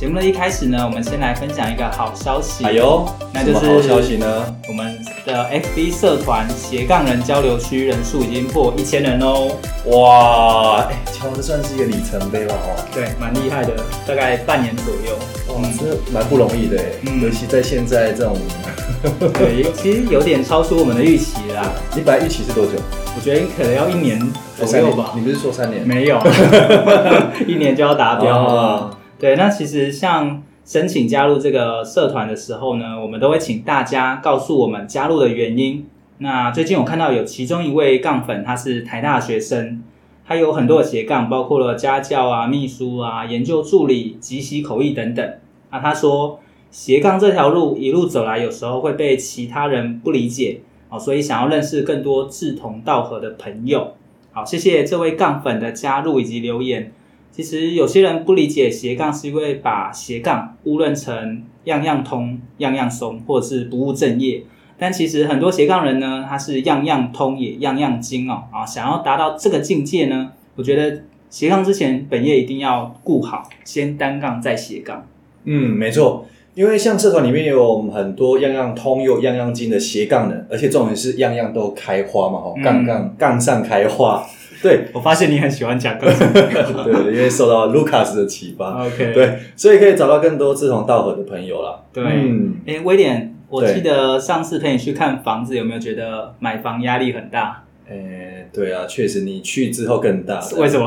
节目的一开始呢，我们先来分享一个好消息。哎呦，那就是好消息呢？我们的 FB 社团斜杠人交流区人数已经破一千人哦！哇，哎，乔，这算是一个里程碑了哦。对，蛮厉害的，大概半年左右。哇，这蛮不容易的哎，嗯、尤其在现在这种，对，其实有点超出我们的预期啦。你本来预期是多久？我觉得可能要一年左右吧。你不是说三年？没有，一年就要达标了。对，那其实像申请加入这个社团的时候呢，我们都会请大家告诉我们加入的原因。那最近我看到有其中一位杠粉，他是台大学生，他有很多的斜杠，包括了家教啊、秘书啊、研究助理、即席口译等等。那他说斜杠这条路一路走来，有时候会被其他人不理解哦，所以想要认识更多志同道合的朋友。好，谢谢这位杠粉的加入以及留言。其实有些人不理解斜杠，是因为把斜杠误认成样样通、样样松，或者是不务正业。但其实很多斜杠人呢，他是样样通也样样精哦。啊，想要达到这个境界呢，我觉得斜杠之前本业一定要顾好，先单杠再斜杠。嗯，没错，因为像社团里面有很多样样通又样样精的斜杠人，而且重点是样样都开花嘛，哈，杠杠杠上开花。对，我发现你很喜欢讲课，对，因为受到 Lucas 的启发，OK，对，所以可以找到更多志同道合的朋友啦。对，嗯，诶，威廉，我记得上次陪你去看房子，有没有觉得买房压力很大？诶，对啊，确实，你去之后更大。为什么？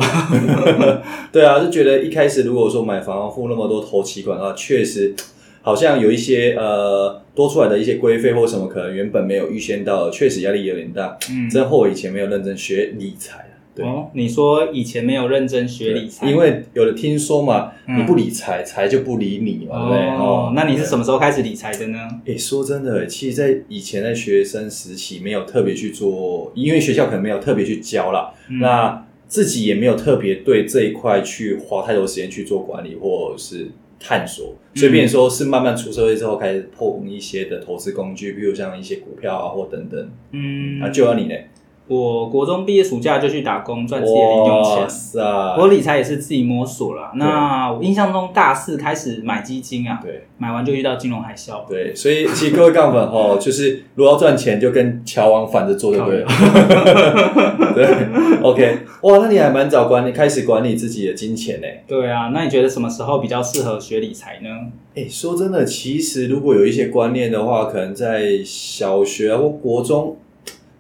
对啊，就觉得一开始如果说买房要付那么多头期款的话，确实好像有一些呃多出来的一些规费或什么，可能原本没有预先到，确实压力有点大。嗯，真后悔以前没有认真学理财。对哦，你说以前没有认真学理财，因为有的听说嘛，嗯、你不理财，财就不理你嘛，对不对？哦，那你是什么时候开始理财的呢？诶，说真的，其实，在以前在学生时期，没有特别去做，因为学校可能没有特别去教啦。嗯、那自己也没有特别对这一块去花太多时间去做管理或者是探索，所以变成说是慢慢出社会之后开始碰一些的投资工具，比如像一些股票啊或等等。嗯，那就要你呢？我国中毕业暑假就去打工赚自己的零用钱，我理财也是自己摸索了。那我印象中大四开始买基金啊，对，买完就遇到金融海啸。对，所以其实各位杠粉哦，就是如果要赚钱，就跟乔王反着做就对了。对，OK，哇，那你还蛮早管理，开始管理自己的金钱呢？对啊，那你觉得什么时候比较适合学理财呢？哎，说真的，其实如果有一些观念的话，可能在小学或国中。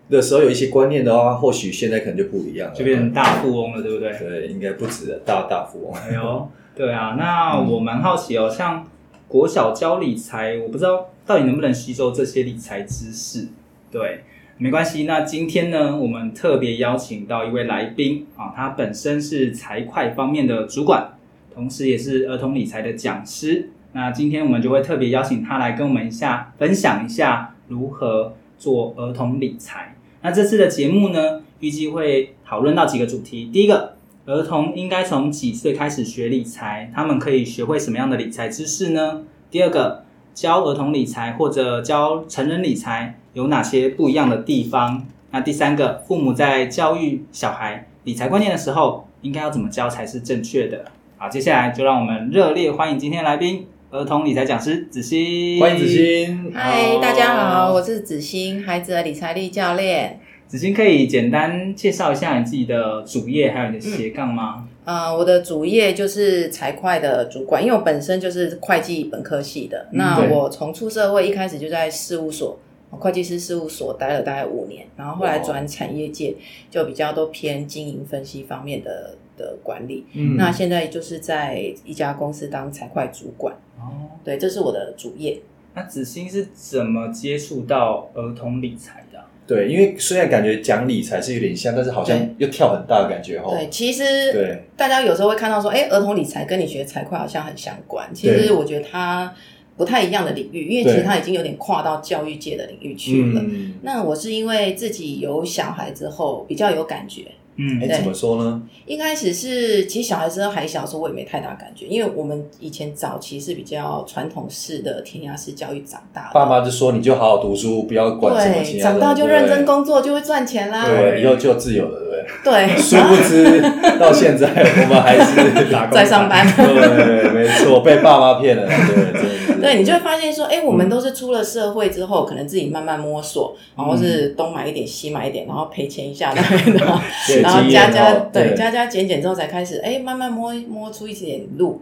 的时候有一些观念的话，或许现在可能就不一样了，就变成大富翁了，对不对？对，应该不止了，大大富翁。哎呦，对啊，那我蛮好奇哦，像国小教理财，我不知道到底能不能吸收这些理财知识。对，没关系。那今天呢，我们特别邀请到一位来宾啊，他本身是财会方面的主管，同时也是儿童理财的讲师。那今天我们就会特别邀请他来跟我们一下分享一下如何做儿童理财。那这次的节目呢，预计会讨论到几个主题。第一个，儿童应该从几岁开始学理财？他们可以学会什么样的理财知识呢？第二个，教儿童理财或者教成人理财有哪些不一样的地方？那第三个，父母在教育小孩理财观念的时候，应该要怎么教才是正确的？好，接下来就让我们热烈欢迎今天来宾。儿童理财讲师子欣，欢迎子欣。嗨，大家好，我是子欣，孩子的理财力教练。子欣可以简单介绍一下你自己的主业，还有你的斜杠吗？嗯、呃，我的主业就是财会的主管，因为我本身就是会计本科系的。嗯、那我从出社会一开始就在事务所，会计师事务所待了大概五年，然后后来转产业界，就比较都偏经营分析方面的的管理。嗯，那现在就是在一家公司当财会主管。哦，对，这是我的主业。那子欣是怎么接触到儿童理财的？对，因为虽然感觉讲理财是有点像，但是好像又跳很大的感觉哈。对，其实对大家有时候会看到说，哎，儿童理财跟你学财会好像很相关。其实我觉得它不太一样的领域，因为其实他已经有点跨到教育界的领域去了。嗯、那我是因为自己有小孩之后比较有感觉。嗯，哎，怎么说呢？一开始是，其实小孩子还小的时候，我也没太大感觉，因为我们以前早期是比较传统式的填鸭式教育长大的。爸妈就说，你就好好读书，不要管什么。对，长大就认真工作，就会赚钱啦。对，以后就自由了，对不对？对。殊不知，到现在我们还是打工在上班。对，没错，被爸妈骗了。对，对，你就会发现说，哎，我们都是出了社会之后，可能自己慢慢摸索，然后是东买一点，西买一点，然后赔钱一下，然后。然后加加对，对加加减减之后才开始，哎，慢慢摸摸出一点路。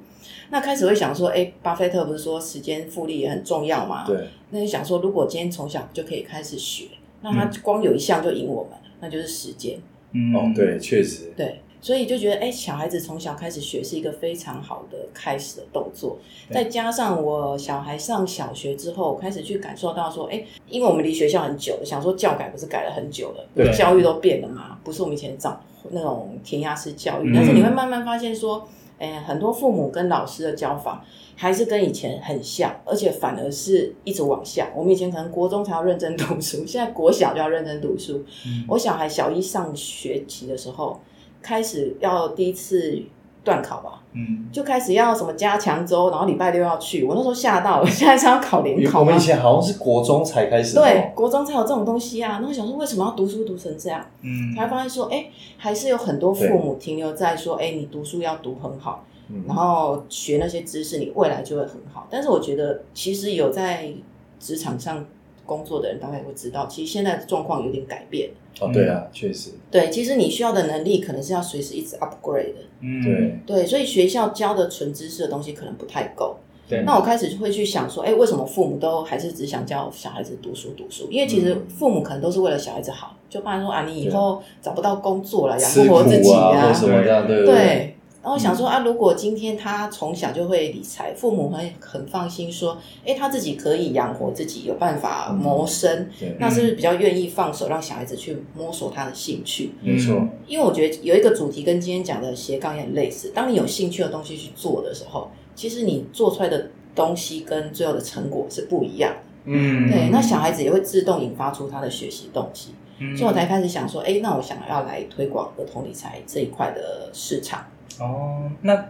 那开始会想说，哎，巴菲特不是说时间复利也很重要吗？对。那就想说，如果今天从小就可以开始学，那他光有一项就赢我们，那就是时间。嗯，哦，对，确实。对。所以就觉得，哎，小孩子从小开始学是一个非常好的开始的动作。再加上我小孩上小学之后，开始去感受到说，哎，因为我们离学校很久，想说教改不是改了很久了，对，教育都变了嘛，不是我们以前找那种填鸭式教育。但是你会慢慢发现说，哎，很多父母跟老师的教法还是跟以前很像，而且反而是一直往下。我们以前可能国中才要认真读书，现在国小就要认真读书。我小孩小一上学期的时候。开始要第一次段考吧，嗯，就开始要什么加强周，然后礼拜六要去。我那时候吓到了，现在是要考联考？我们以前好像是国中才开始，对，国中才有这种东西啊。那我想说，为什么要读书读成这样？嗯，才发现说，哎，还是有很多父母停留在说，哎，你读书要读很好，然后学那些知识，你未来就会很好。但是我觉得，其实有在职场上工作的人，大概会知道，其实现在的状况有点改变。哦，对啊，确实。对，其实你需要的能力可能是要随时一直 upgrade 的。嗯，对。对，所以学校教的纯知识的东西可能不太够。对。那我开始就会去想说，哎，为什么父母都还是只想教小孩子读书读书？因为其实父母可能都是为了小孩子好，就怕说啊，你以后找不到工作了，养不活自己啊，什么这样，对对。然后想说啊，如果今天他从小就会理财，父母会很放心说，哎，他自己可以养活自己，有办法谋生，嗯、那是不是比较愿意放手让小孩子去摸索他的兴趣？没错，因为我觉得有一个主题跟今天讲的斜杠也很类似。当你有兴趣的东西去做的时候，其实你做出来的东西跟最后的成果是不一样的。嗯，对，那小孩子也会自动引发出他的学习动机。嗯，所以我才开始想说，哎，那我想要来推广儿童理财这一块的市场。哦，那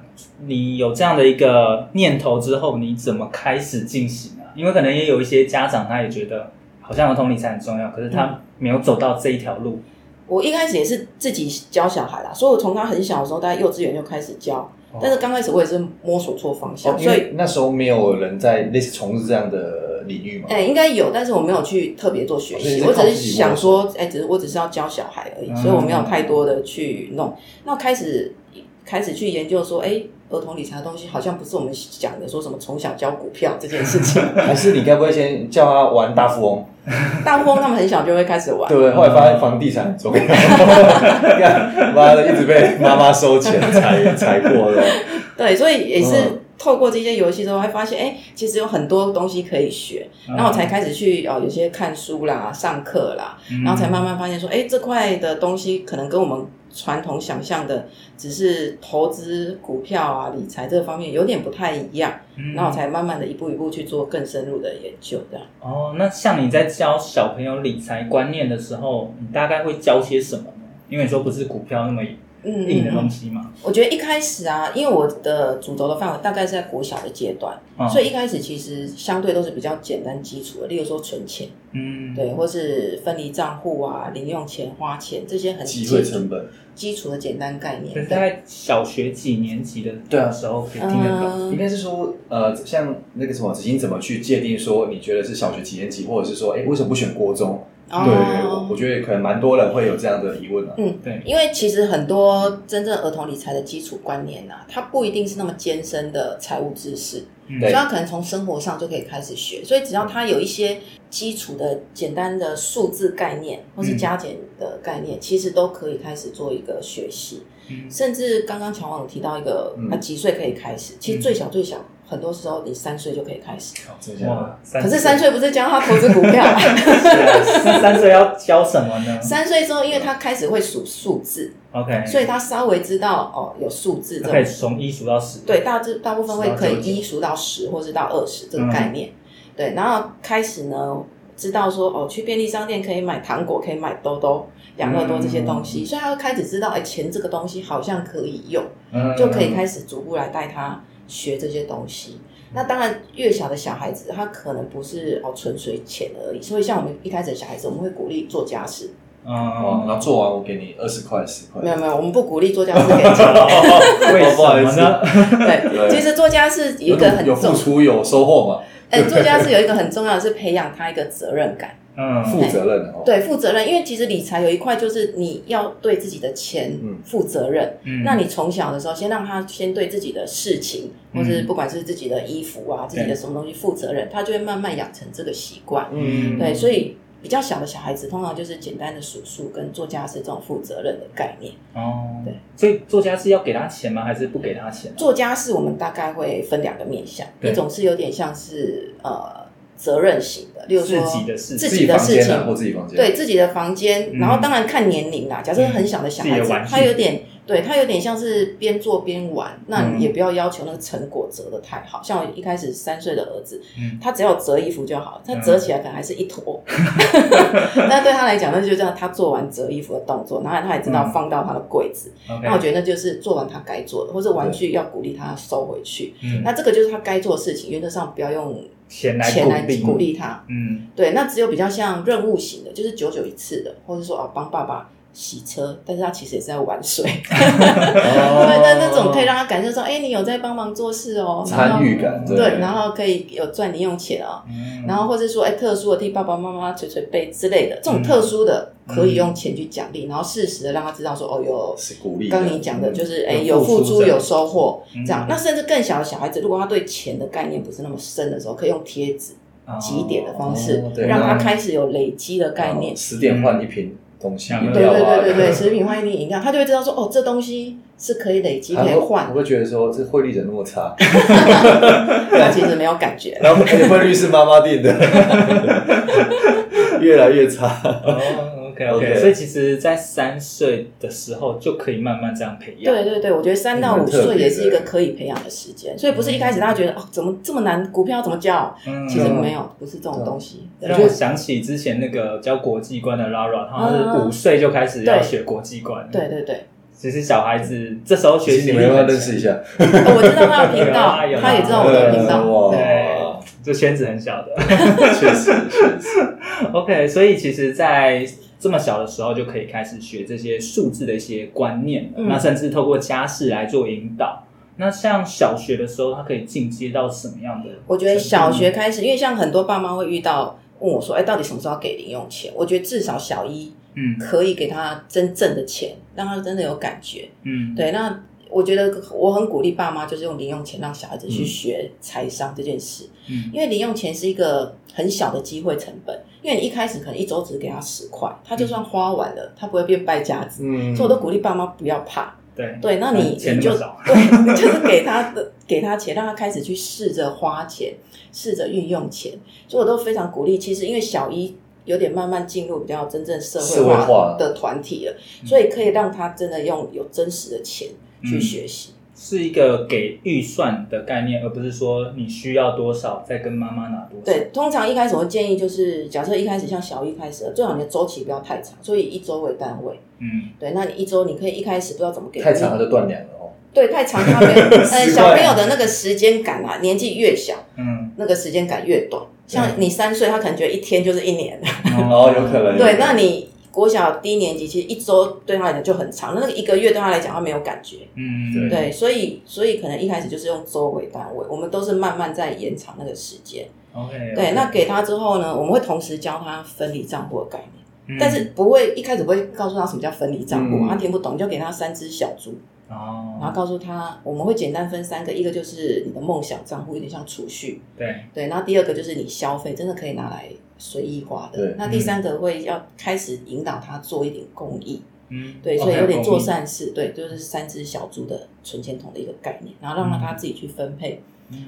你有这样的一个念头之后，你怎么开始进行啊？因为可能也有一些家长，他也觉得好像儿童理财很重要，可是他没有走到这一条路。我一开始也是自己教小孩啦，所以我从他很小的时候，大概幼稚园就开始教，哦、但是刚开始我也是摸索错方向，哦、所以那时候没有人在类似从事这样的领域嘛。哎、欸，应该有，但是我没有去特别做学习，哦、我只是想说，哎、欸，只是我只是要教小孩而已，嗯、所以我没有太多的去弄。那开始。开始去研究说，哎，儿童理财的东西好像不是我们讲的，说什么从小教股票这件事情。还是你该不会先叫他玩大富翁？大富翁他们很小就会开始玩，对不对？后来发现房地产很重要，妈的一直被妈妈收钱才才过了。对，所以也是透过这些游戏之后，会发现，哎，其实有很多东西可以学，然后我才开始去哦，有些看书啦、上课啦，然后才慢慢发现说，哎，这块的东西可能跟我们。传统想象的只是投资股票啊、理财这方面有点不太一样，嗯，那我才慢慢的一步一步去做更深入的研究的。哦，那像你在教小朋友理财观念的时候，你大概会教些什么呢？因为你说不是股票那么。嗯，硬的东西嘛。我觉得一开始啊，因为我的主轴的范围大概是在国小的阶段，哦、所以一开始其实相对都是比较简单基础的，例如说存钱，嗯，对，或是分离账户啊、零用钱、花钱这些很基机会成本、基础的简单概念。对，大概小学几年级的对啊时候可以听得懂。嗯、应该是说，呃，像那个什么子欣怎么去界定说你觉得是小学几年级，或者是说，哎，为什么不选国中？对，对，对，我我觉得可能蛮多人会有这样的疑问啊。嗯，对，因为其实很多真正儿童理财的基础观念啊，它不一定是那么艰深的财务知识，嗯、所以他可能从生活上就可以开始学。所以只要他有一些基础的简单的数字概念，或是加减的概念，嗯、其实都可以开始做一个学习。嗯、甚至刚刚乔王有提到一个，他几岁可以开始？其实最小最小。很多时候你三岁就可以开始。哇！可是三岁不是教他投资股票？那三岁要教什么呢？三岁之后，因为他开始会数数字，OK，所以他稍微知道哦，有数字这种，可以从一数到十。对，大致大部分会可以一数到十，或是到二十这个概念。嗯、对，然后开始呢，知道说哦，去便利商店可以买糖果，可以买兜兜、养乐多这些东西，嗯、所以他会开始知道，哎，钱这个东西好像可以用，嗯、就可以开始逐步来带他学这些东西。那当然，越小的小孩子，他可能不是哦纯粹钱而已。所以像我们一开始的小孩子，我们会鼓励做家事。嗯，然后做完我给你二十块、十块。没有没有，我们不鼓励做家事给钱。为什么呢？对，其实做家事一个很重有付出有收获嘛。哎，做家事有一个很重要的是培养他一个责任感。嗯，负责任哦。对，负责任，因为其实理财有一块就是你要对自己的钱负责任。嗯，那你从小的时候，先让他先对自己的事情，或是不管是自己的衣服啊，自己的什么东西负责任，他就会慢慢养成这个习惯。嗯，对，所以比较小的小孩子，通常就是简单的数数跟做家事这种负责任的概念。哦，对，所以做家事要给他钱吗？还是不给他钱？做家事我们大概会分两个面向，一种是有点像是呃。责任型的，例如说自己的事，自己的事情，或自己房间，对自己的房间，然后当然看年龄啦。假设很小的小孩子，他有点，对他有点像是边做边玩，那你也不要要求那个成果折得太好。像我一开始三岁的儿子，他只要折衣服就好，他折起来可能还是一坨。那对他来讲，那就这样，他做完折衣服的动作，然后他也知道放到他的柜子。那我觉得那就是做完他该做的，或者玩具要鼓励他收回去。那这个就是他该做的事情，原则上不要用。钱来鼓励。他，嗯，对，那只有比较像任务型的，就是久久一次的，或者说哦，帮爸爸洗车，但是他其实也是在玩水，对，那那种可以让他感受说，哎，你有在帮忙做事哦，参与感，对，然后可以有赚零用钱哦，然后或者说，哎，特殊的替爸爸妈妈捶捶背之类的，这种特殊的可以用钱去奖励，然后适时的让他知道说，哦，有是鼓励，刚你讲的就是，哎，有付出有收获，这样，那甚至更小的小孩子，如果他对钱的概念不是那么深的时候，可以用贴纸集点的方式，让他开始有累积的概念，十点换一瓶东西，对对对对对，食品换一瓶饮料，他就会知道说，哦，这东西是可以累积可以换。我会觉得说，这汇率怎么那么差？他其实没有感觉，然后汇率是妈妈定的，越来越差。OK，所以其实，在三岁的时候就可以慢慢这样培养。对对对，我觉得三到五岁也是一个可以培养的时间。所以不是一开始大家觉得哦，怎么这么难？股票怎么教？其实没有，不是这种东西。让我想起之前那个教国际观的 Lara，他是五岁就开始要学国际观。对对对，其实小孩子这时候学习，你们要不要认识一下？我知道他的频道，他也知道我的频道。对，这圈子很小的，确 实确实。OK，所以其实，在这么小的时候就可以开始学这些数字的一些观念，嗯、那甚至透过家事来做引导。那像小学的时候，他可以进阶到什么样的？我觉得小学开始，因为像很多爸妈会遇到问我说：“哎，到底什么时候要给零用钱？”我觉得至少小一，嗯，可以给他真正的钱，让他真的有感觉。嗯，对，那。我觉得我很鼓励爸妈，就是用零用钱让小孩子去学财商这件事。嗯，因为零用钱是一个很小的机会成本，因为你一开始可能一周只给他十块，他就算花完了，他不会变败家子。嗯，所以我都鼓励爸妈不要怕。对对，那你你就少，对，你就是给他的给他钱，让他开始去试着花钱，试着运用钱。所以我都非常鼓励。其实因为小一有点慢慢进入比较真正社会化的团体了，所以可以让他真的用有真实的钱。去学习、嗯、是一个给预算的概念，而不是说你需要多少再跟妈妈拿多少。对，通常一开始我建议就是，假设一开始像小一开始，最好你的周期不要太长，所以以一周为单位。嗯，对，那你一周你可以一开始不知道怎么给，太长他就断粮了哦。对，太长他没有。呃，小朋友的那个时间感啊，年纪越小，嗯，那个时间感越短。像你三岁，他可能觉得一天就是一年。哦，有可能。对，那你。国小低年级其实一周对他来讲就很长，那个一个月对他来讲他没有感觉，嗯，对，对，所以所以可能一开始就是用周为单位，我们都是慢慢在延长那个时间。OK，对，那给他之后呢，我们会同时教他分离账户的概念，嗯、但是不会一开始不会告诉他什么叫分离账户，嗯、他听不懂，就给他三只小猪，哦，然后告诉他我们会简单分三个，一个就是你的梦想账户，有点像储蓄，对。对，然后第二个就是你消费，真的可以拿来。随意花的，对。那第三个会要开始引导他做一点公益，嗯，对，所以有点做善事，对，就是三只小猪的存钱筒的一个概念，然后让他自己去分配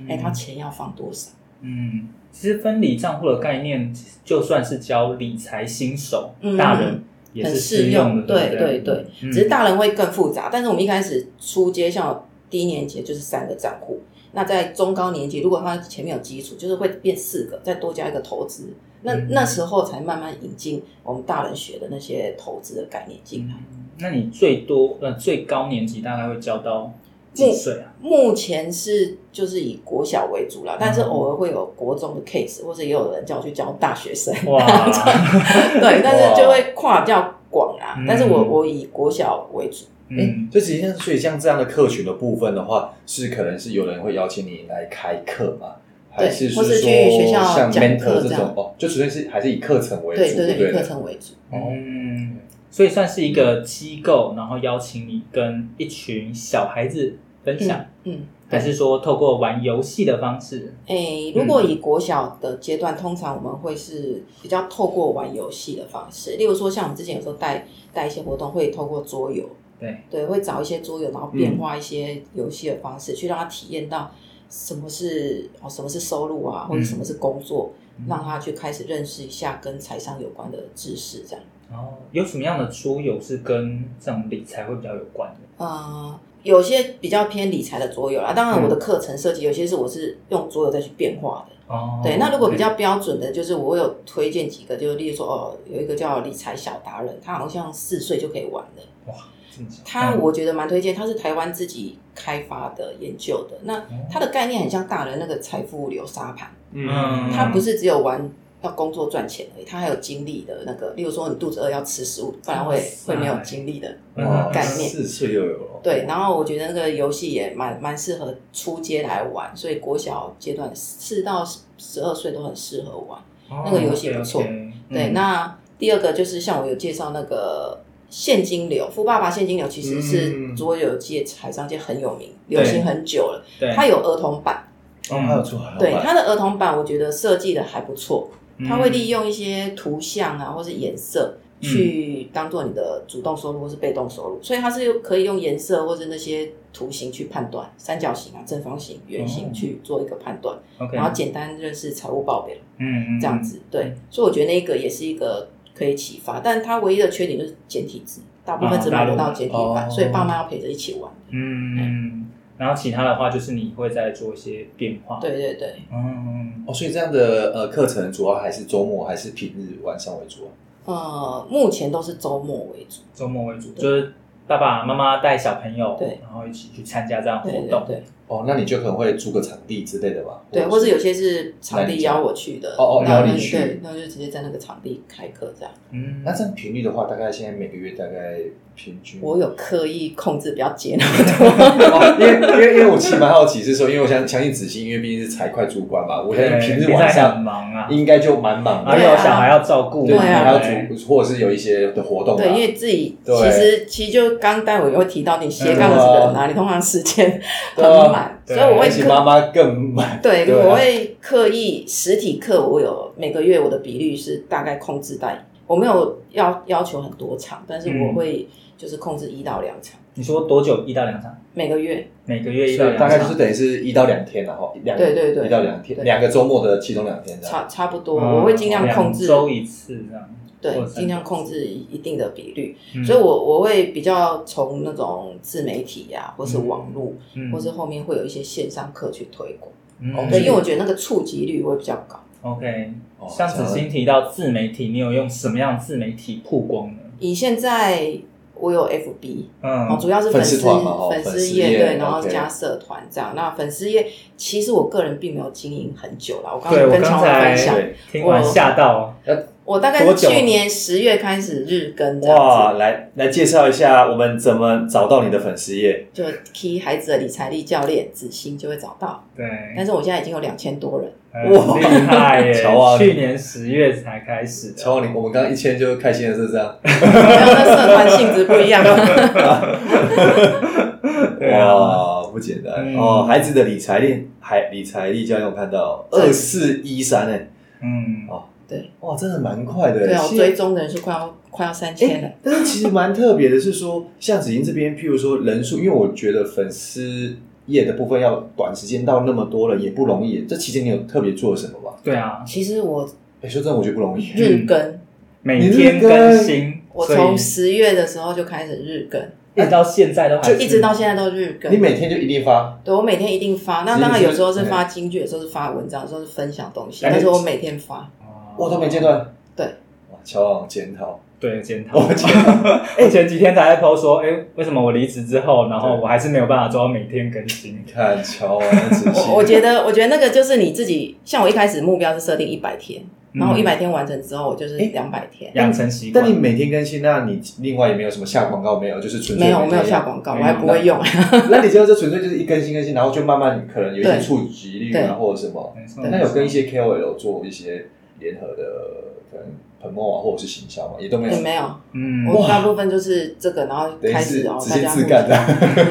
哎、嗯，他钱要放多少？嗯，其实分离账户的概念，就算是教理财新手，嗯、大人也是适用的，对对对，嗯、只是大人会更复杂。但是我们一开始初阶，像低年级就是三个账户，那在中高年级，如果他前面有基础，就是会变四个，再多加一个投资。那那时候才慢慢引进我们大人学的那些投资的概念进来。嗯。那你最多呃最高年级大概会教到几岁啊？目前是就是以国小为主啦，嗯、但是偶尔会有国中的 case，或者也有人叫我去教大学生。哇，对，但是就会跨比较广啦。但是我我以国小为主。嗯，欸、所以实际上，所以像这样的客群的部分的话，是可能是有人会邀请你来开课嘛？对，还是或是去学校像 mentor 这种哦，就纯粹是还是以课程为主，对对对，对以课程为主。嗯，所以算是一个机构，然后邀请你跟一群小孩子分享，嗯，嗯还是说透过玩游戏的方式？诶、欸，如果以国小的阶段，嗯、通常我们会是比较透过玩游戏的方式，例如说像我们之前有时候带带一些活动，会透过桌游，对对，会找一些桌游，然后变化一些游戏的方式，嗯、去让他体验到。什么是哦？什么是收入啊？或者什么是工作？嗯、让他去开始认识一下跟财商有关的知识，这样。哦，有什么样的桌游是跟这种理财会比较有关的？呃，有些比较偏理财的桌游啦。当然，我的课程设计有些是我是用桌游再去变化的。哦。对，那如果比较标准的，就是我有推荐几个，就是例如说哦，有一个叫理财小达人，他好像四岁就可以玩的。哇。他我觉得蛮推荐，他是台湾自己开发的研究的。那他的概念很像大人那个财富流沙盘，嗯，他不是只有玩要工作赚钱而已，他还有精力的那个。例如说你肚子饿要吃食物，不然会会没有精力的概念。四岁又有对，然后我觉得那个游戏也蛮蛮适合出街来玩，所以国小阶段四到十二岁都很适合玩那个游戏不错。对，那第二个就是像我有介绍那个。现金流，富爸爸现金流其实是桌游界、海商界很有名，流行很久了。对，它有儿童版，哦，还有做儿童版。对，它的儿童版我觉得设计的还不错，它会利用一些图像啊，或是颜色去当做你的主动收入或是被动收入，所以它是可以用颜色或者那些图形去判断三角形啊、正方形、圆形去做一个判断，然后简单认识财务报表，嗯，这样子。对，所以我觉得那个也是一个。可以启发，但它唯一的缺点就是简体字，大部分只买得到简体版，哦、所以爸妈要陪着一起玩。嗯，嗯，然后其他的话就是你会再做一些变化。对对对，嗯，哦，所以这样的呃课程主要还是周末还是平日晚上为主啊？呃，目前都是周末为主，周末为主，就是爸爸妈妈带小朋友，对，然后一起去参加这样活动。对，对，对。哦，那你就可能会租个场地之类的吧？对，或是有些是场地邀我去的。哦哦，邀你去，对，那就直接在那个场地开课这样。嗯，那这样频率的话，大概现在每个月大概平均？我有刻意控制比较紧那么多，因为因为因为我其实蛮好奇是说，因为我想相信子欣，因为毕竟是财会主管嘛，我相信平日晚上忙啊，应该就蛮忙的，还有小孩要照顾，对啊，还要组或者是有一些的活动。对，因为自己其实其实就刚待会也会提到你斜杠子的哪里，通常时间很满，所以我会。妈妈更慢。对，对啊、我会刻意实体课，我有每个月我的比率是大概控制在，我没有要要求很多场，但是我会就是控制一到两场。你说多久？一到两场？每个月，每个月一到两场，大概就是等于是一到两天，然后两对对对，一到两天，两个周末的其中两天，差差不多，我会尽量控制周一次这样。对，尽量控制一定的比率，嗯、所以我我会比较从那种自媒体呀、啊，或是网络，嗯、或是后面会有一些线上课去推广。嗯，对，因为我觉得那个触及率会比较高。OK，像子欣提到自媒体，你有用什么样自媒体曝光呢？以现在。我有 FB，嗯，主要是粉丝粉丝页对，然后加社团这样。那粉丝页其实我个人并没有经营很久了，我刚刚跟乔文分享，听完吓到。我大概是去年十月开始日更的。哇，来来介绍一下我们怎么找到你的粉丝页？就 key 孩子的理财力教练子欣就会找到。对，但是我现在已经有两千多人。哇，厉害耶！乔王，去年十月才开始。乔王，你我们刚刚一签就开心了是这样。没有，那社团性质不一样。哇，不简单哦！孩子的理财力，孩理财力教练，我看到二四一三诶。嗯，哦。对，哇，真的蛮快的。对啊，我追踪的人数快要快要三千了。但是其实蛮特别的是说，像子欣这边，譬如说人数，因为我觉得粉丝业的部分要短时间到那么多了，也不容易。这期间你有特别做了什么吗？对啊，其实我哎，说真的，我觉得不容易。日更，嗯、每天更新，我从十月的时候就开始日更。一直到现在都还就一直到现在都日更。你每天就一定发？对，我每天一定发。那当然有时候是发京剧，有时候是发文章，有时候是分享东西。但是我每天发。我都没间断。乔王检讨。对，检讨。检讨。哎，前几天才在 po 说，哎，为什么我离职之后，然后我还是没有办法做到每天更新？你看乔王的仔细。我我觉得，我觉得那个就是你自己。像我一开始目标是设定一百天。然后一百天完成之后，我就是两百天养成习惯。但你每天更新，那你另外也没有什么下广告，没有，就是纯粹没有，我没有下广告，我还不会用。那你知道这纯粹就是一更新更新，然后就慢慢可能有一些触及率啊，或者什么。那有跟一些 KOL 做一些联合的，可能。很默啊，或者是行销嘛，也都没有，没有，嗯，我大部分就是这个，然后开始然后大家自干的。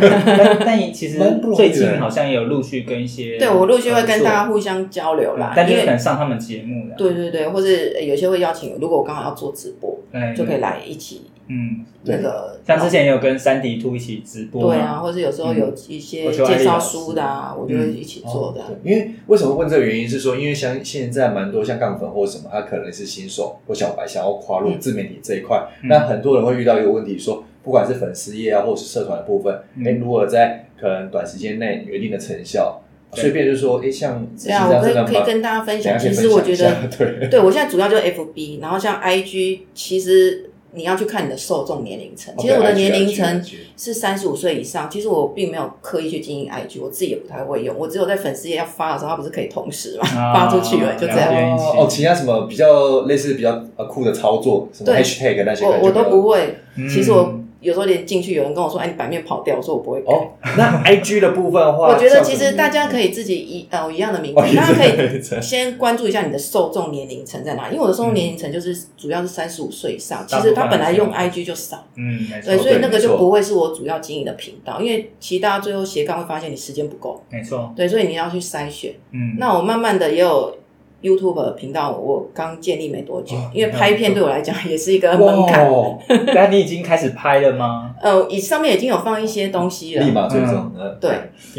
但其实最近好像也有陆续跟一些，对我陆续会跟大家互相交流啦，但就可能上他们节目的，对对对，或是有些会邀请，如果我刚好要做直播，就可以来一起。嗯，那个像之前也有跟三迪兔一起直播，对啊，或者有时候有一些介绍书的啊，我就会一起做的。因为为什么问这个原因是说，因为像现在蛮多像杠粉或什么，他可能是新手或小白，想要跨入自媒体这一块，那很多人会遇到一个问题，说不管是粉丝业啊，或者是社团的部分，哎，如果在可能短时间内有一定的成效，随便就说，哎，像对啊，我可以可以跟大家分享。其实我觉得，对，对我现在主要就是 FB，然后像 IG，其实。你要去看你的受众年龄层，其实我的年龄层是三十五岁以上。其实我并没有刻意去经营 IG，我自己也不太会用。我只有在粉丝页要发的时候，它不是可以同时嘛，发出去了就这样。哦，其他什么比较类似比较呃酷的操作，什么 hashtag 那些，我我都不会。其实我。有时候连进去，有人跟我说：“哎，你版面跑掉。”我说：“我不会改。”哦，那 I G 的部分的话，我觉得其实大家可以自己一呃一样的名字，大家可以先关注一下你的受众年龄层在哪。因为我的受众年龄层就是主要是三十五岁以上，其实他本来用 I G 就少，嗯，对，所以那个就不会是我主要经营的频道。因为其实大家最后斜杠会发现你时间不够，没错，对，所以你要去筛选。嗯，那我慢慢的也有。YouTube 频道我刚建立没多久，因为拍片对我来讲也是一个门槛。但你已经开始拍了吗？呃，以上面已经有放一些东西了。立马追踪，对，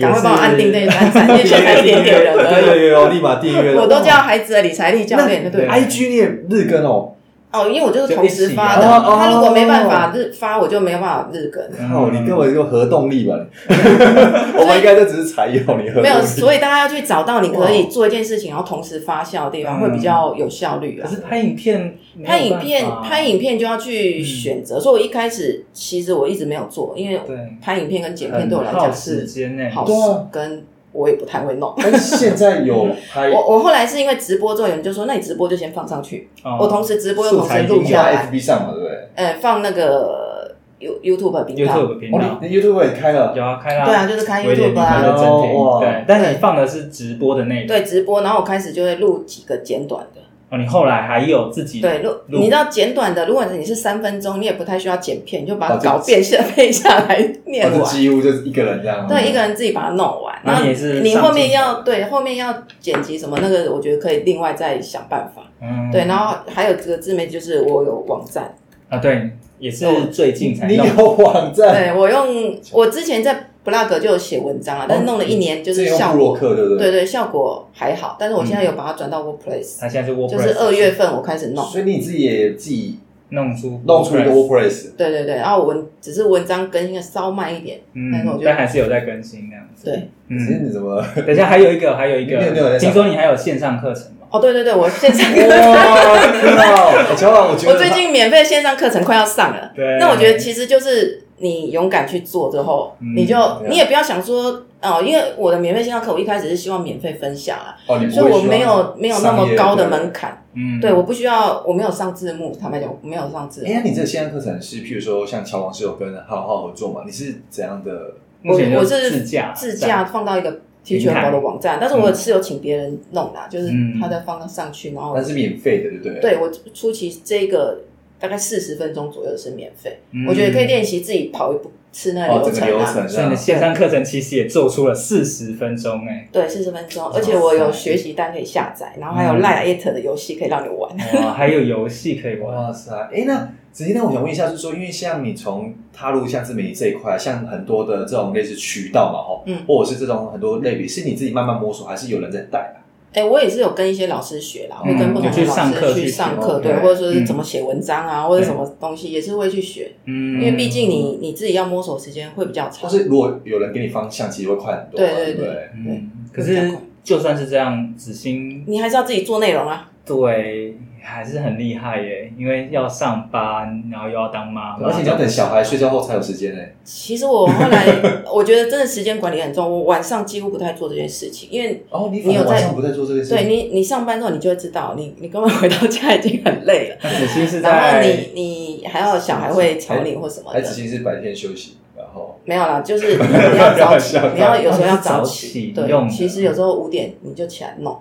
赶快帮我按订阅按赞，因为现在一点点人了。对对有，立马订阅。我都叫孩子的理财力教练，对。IG 你也日更哦。哦，因为我就是同时发的，他如果没办法日发，我就没有办法日更。哦，你跟我有核动力吧？我们应该就只是采用你。没有，所以大家要去找到你可以做一件事情，然后同时发酵的地方，会比较有效率啊。可是拍影片，拍影片，拍影片就要去选择。所以我一开始其实我一直没有做，因为拍影片跟剪片对我来讲是好事跟。我也不太会弄，但是现在有拍。我我后来是因为直播之后，有人就说，那你直播就先放上去。我同时直播又同时录下来。FB 上嘛，对不对？呃，放那个 You YouTube 频道。YouTube 频道。你 YouTube 也开了？有啊，开了。对啊，就是开 YouTube 啊。对，但是你放的是直播的内容。对，直播，然后我开始就会录几个简短的。你后来还有自己对如，你知道简短的，如果你是三分钟，你也不太需要剪片，你就把稿变下背下来念完。几乎就是一个人这样。对，一个人自己把它弄完。然后你后面要对后面要剪辑什么那个，我觉得可以另外再想办法。嗯。对，然后还有这个自媒体，就是我有网站啊，对，也是最近才。你有网站？对，我用我之前在。Blog 就有写文章了，但是弄了一年就是效果，对对，效果还好。但是我现在有把它转到 WordPress，它现在是 WordPress，就是二月份我开始弄。所以你自己也自己弄出弄出一个 WordPress，对对对。然后文只是文章更新的稍慢一点，但是我觉得还是有在更新那样子。对，嗯，你怎么？等一下还有一个，还有一个，听说你还有线上课程吗？哦，对对对，我线上课程，我我最近免费线上课程快要上了。对，那我觉得其实就是。你勇敢去做之后，你就你也不要想说哦，因为我的免费线上课，我一开始是希望免费分享啊，所以我没有没有那么高的门槛，嗯，对，我不需要，我没有上字幕，坦白讲，我没有上字幕。哎，那你这个线上课程是，譬如说像乔王是有跟浩浩合作嘛？你是怎样的？我我是自驾自驾放到一个 Teach 宝的网站，但是我是有请别人弄的，就是他在放上去，然后那是免费的，对不对？对，我初期这个。大概四十分钟左右是免费，我觉得可以练习自己跑一步吃那流程啊。所以你的线上课程其实也做出了四十分钟哎。对，四十分钟，而且我有学习单可以下载，然后还有 LINE@ 的游戏可以让你玩。哇，还有游戏可以玩。哇塞，哎，那子欣，那我想问一下，就是说，因为像你从踏入像自媒体这一块，像很多的这种类似渠道嘛，吼，嗯，或者是这种很多类比，是你自己慢慢摸索，还是有人在带啊？哎、欸，我也是有跟一些老师学啦，会、嗯、跟不同的老师去上课，对，或者说是怎么写文章啊，嗯、或者什么东西，也是会去学。嗯，因为毕竟你你自己要摸索时间会比较长。但是如果有人给你方向，其实会快很多。对对对，对，对，嗯。可是就算是这样，子欣，你还是要自己做内容啊。对。还是很厉害耶，因为要上班，然后又要当妈妈，而且你要等小孩睡觉后才有时间呢。其实我后来 我觉得真的时间管理很重要，我晚上几乎不太做这件事情，因为哦，你你有晚上不太做这件事情，对你你上班之后你就会知道，你你根本回到家已经很累了，子欣是在，然后你你还要小孩会吵你或什么的，子欣是白天休息。没有啦，就是 你要早起，你要有时候要早起。对，其实有时候五点你就起来弄。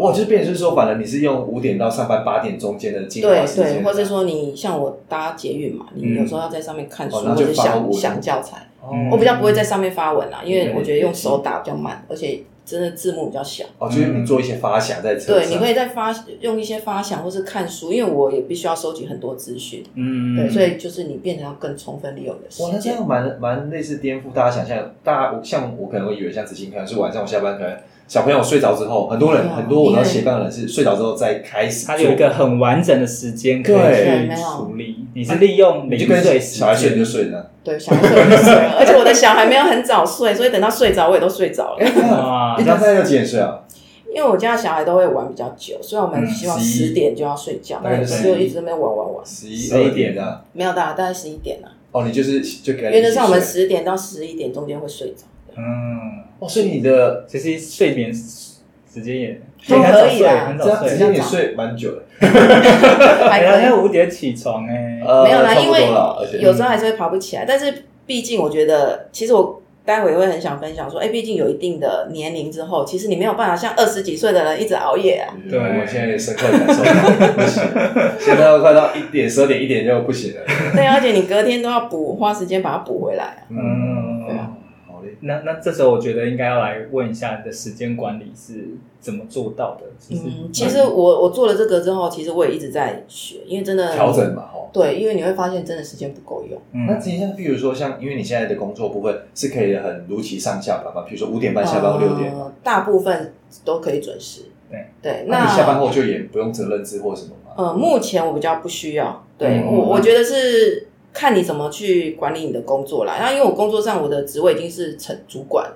哇，就是变成是说，反正你是用五点到上班八点中间的精华时间。对对，或者说你像我搭捷运嘛，你有时候要在上面看书或者想想教材。我比较不会在上面发文啦，因为我觉得用手打比较慢，而且。真的字幕比较小哦，就是你做一些发想在车上，对，你可以在发用一些发想，或是看书，因为我也必须要收集很多资讯，嗯，对，所以就是你变成要更充分利用的时间。哇，那这样蛮蛮类似颠覆大家想象，大家像我可能会以为像子欣可能是晚上我下班可能。小朋友睡着之后，很多人很多我要斜杠的人是睡着之后再开始。他有一个很完整的时间可以去处理。你是利用零碎时间，小孩睡你就睡了？对，小孩睡就睡。而且我的小孩没有很早睡，所以等到睡着我也都睡着了。哇，你家现在要几点睡啊？因为我家小孩都会玩比较久，所以我们希望十点就要睡觉，但是就一直在那边玩玩玩。十一二点的？没有，大概大概十一点了。哦，你就是就原则上我们十点到十一点中间会睡着。嗯，哦，所以你的其实睡眠时间也都可以啦，这样子间也睡蛮久的。还要要五点起床哎，没有啦，因为有时候还是会爬不起来。但是毕竟我觉得，其实我待会也会很想分享说，哎，毕竟有一定的年龄之后，其实你没有办法像二十几岁的人一直熬夜啊。对，我现在也深刻感受到，不行，现在要快到一点、十二点、一点就不行了。对，而且你隔天都要补，花时间把它补回来。啊嗯。那那这时候我觉得应该要来问一下你的时间管理是怎么做到的？其实，嗯，其实我我做了这个之后，其实我也一直在学，因为真的调整嘛，吼。对，因为你会发现真的时间不够用。嗯，那今天比如说像，因为你现在的工作部分是可以很如期上下班嘛，比如说五点半下班或六点，呃，大部分都可以准时。对对，那你下班后就也不用责任制或什么吗？呃，目前我比较不需要。对我，我觉得是。看你怎么去管理你的工作啦。然后因为我工作上我的职位已经是成主管，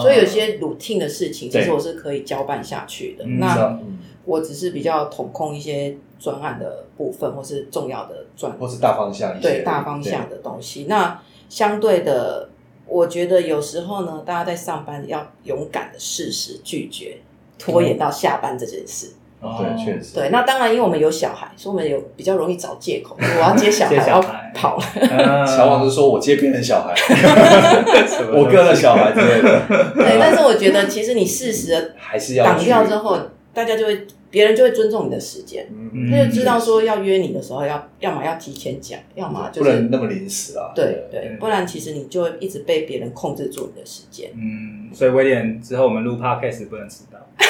所以有些 routine 的事情，其实我是可以交办下去的。那我只是比较统控一些专案的部分，或是重要的专，或是大方向一些，对大方向的东西。那相对的，我觉得有时候呢，大家在上班要勇敢的适时拒绝拖延到下班这件事。对，确实。对，那当然，因为我们有小孩，所以我们有比较容易找借口。我要接小孩，要跑了。乔王是说我接别人小孩，我哥的小孩之类的。对，但是我觉得其实你适时的还是要挡掉之后，大家就会，别人就会尊重你的时间，他就知道说要约你的时候，要要么要提前讲，要么就是不能那么临时啊。对对，不然其实你就会一直被别人控制住你的时间。嗯，所以威廉之后我们录 podcast 不能迟到。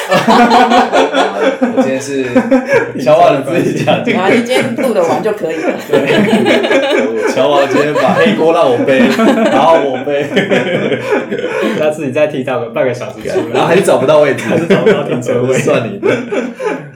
我今天是乔王的自己讲，啊，你今天录的完就可以了。乔王今天把黑锅让我背，然后我背，下次你再提早个半个小时出来，然后还是找不到位置，还是找不到停车位，算你的。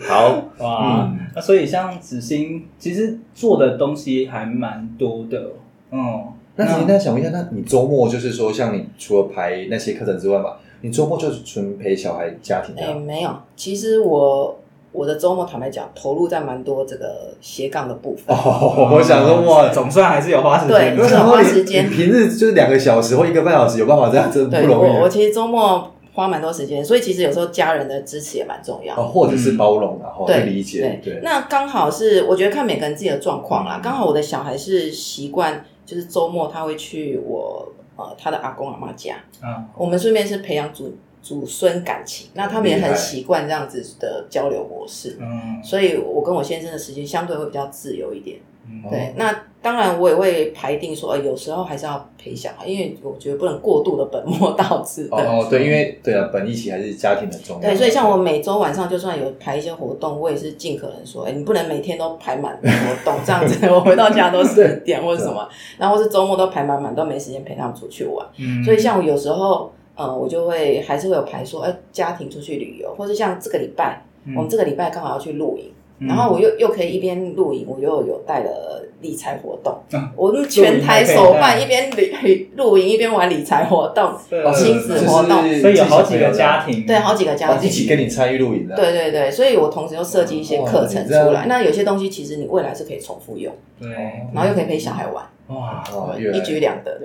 好哇，那所以像子欣，其实做的东西还蛮多的。嗯，那子欣，那想问一下，那你周末就是说，像你除了排那些课程之外嘛？你周末就是纯陪小孩家庭的？哎、欸，没有，其实我我的周末坦白讲，投入在蛮多这个斜杠的部分。哦，我想说，哇，总算还是有花时间。对，有花时间。平日就是两个小时或一个半小时，有办法这样，真的不容易。我我其实周末花蛮多时间，所以其实有时候家人的支持也蛮重要。哦，或者是包容，然后去理解。对那刚好是我觉得看每个人自己的状况啦。刚、嗯、好我的小孩是习惯，就是周末他会去我。呃，他的阿公阿妈家，嗯，我们顺便是培养祖祖孙感情，那他们也很习惯这样子的交流模式，嗯，所以我跟我先生的时间相对会比较自由一点，嗯，对，那当然我也会排定说，有时候还是要陪小孩，因为我觉得不能过度的本末倒置。哦哦，对，因为对啊，本一起还是家庭的重要。对，所以像我每周晚上就算有排一些活动，我也是尽可能说，哎，你不能每天都排满活动，这样子 我回到家都十点或者什么，然后是周末都排满满，都没时间陪他们出去玩。嗯，所以像我有时候，呃，我就会还是会有排说，哎，家庭出去旅游，或者像这个礼拜，我们这个礼拜刚好要去露营。然后我又又可以一边露营，我又有带了理财活动。我们全台首办，一边旅露营一边玩理财活动，亲子活动，所以有好几个家庭，对，好几个家庭一起跟你参与露营的。对对对，所以我同时又设计一些课程出来。那有些东西其实你未来是可以重复用，对，然后又可以陪小孩玩，哇，一举两得，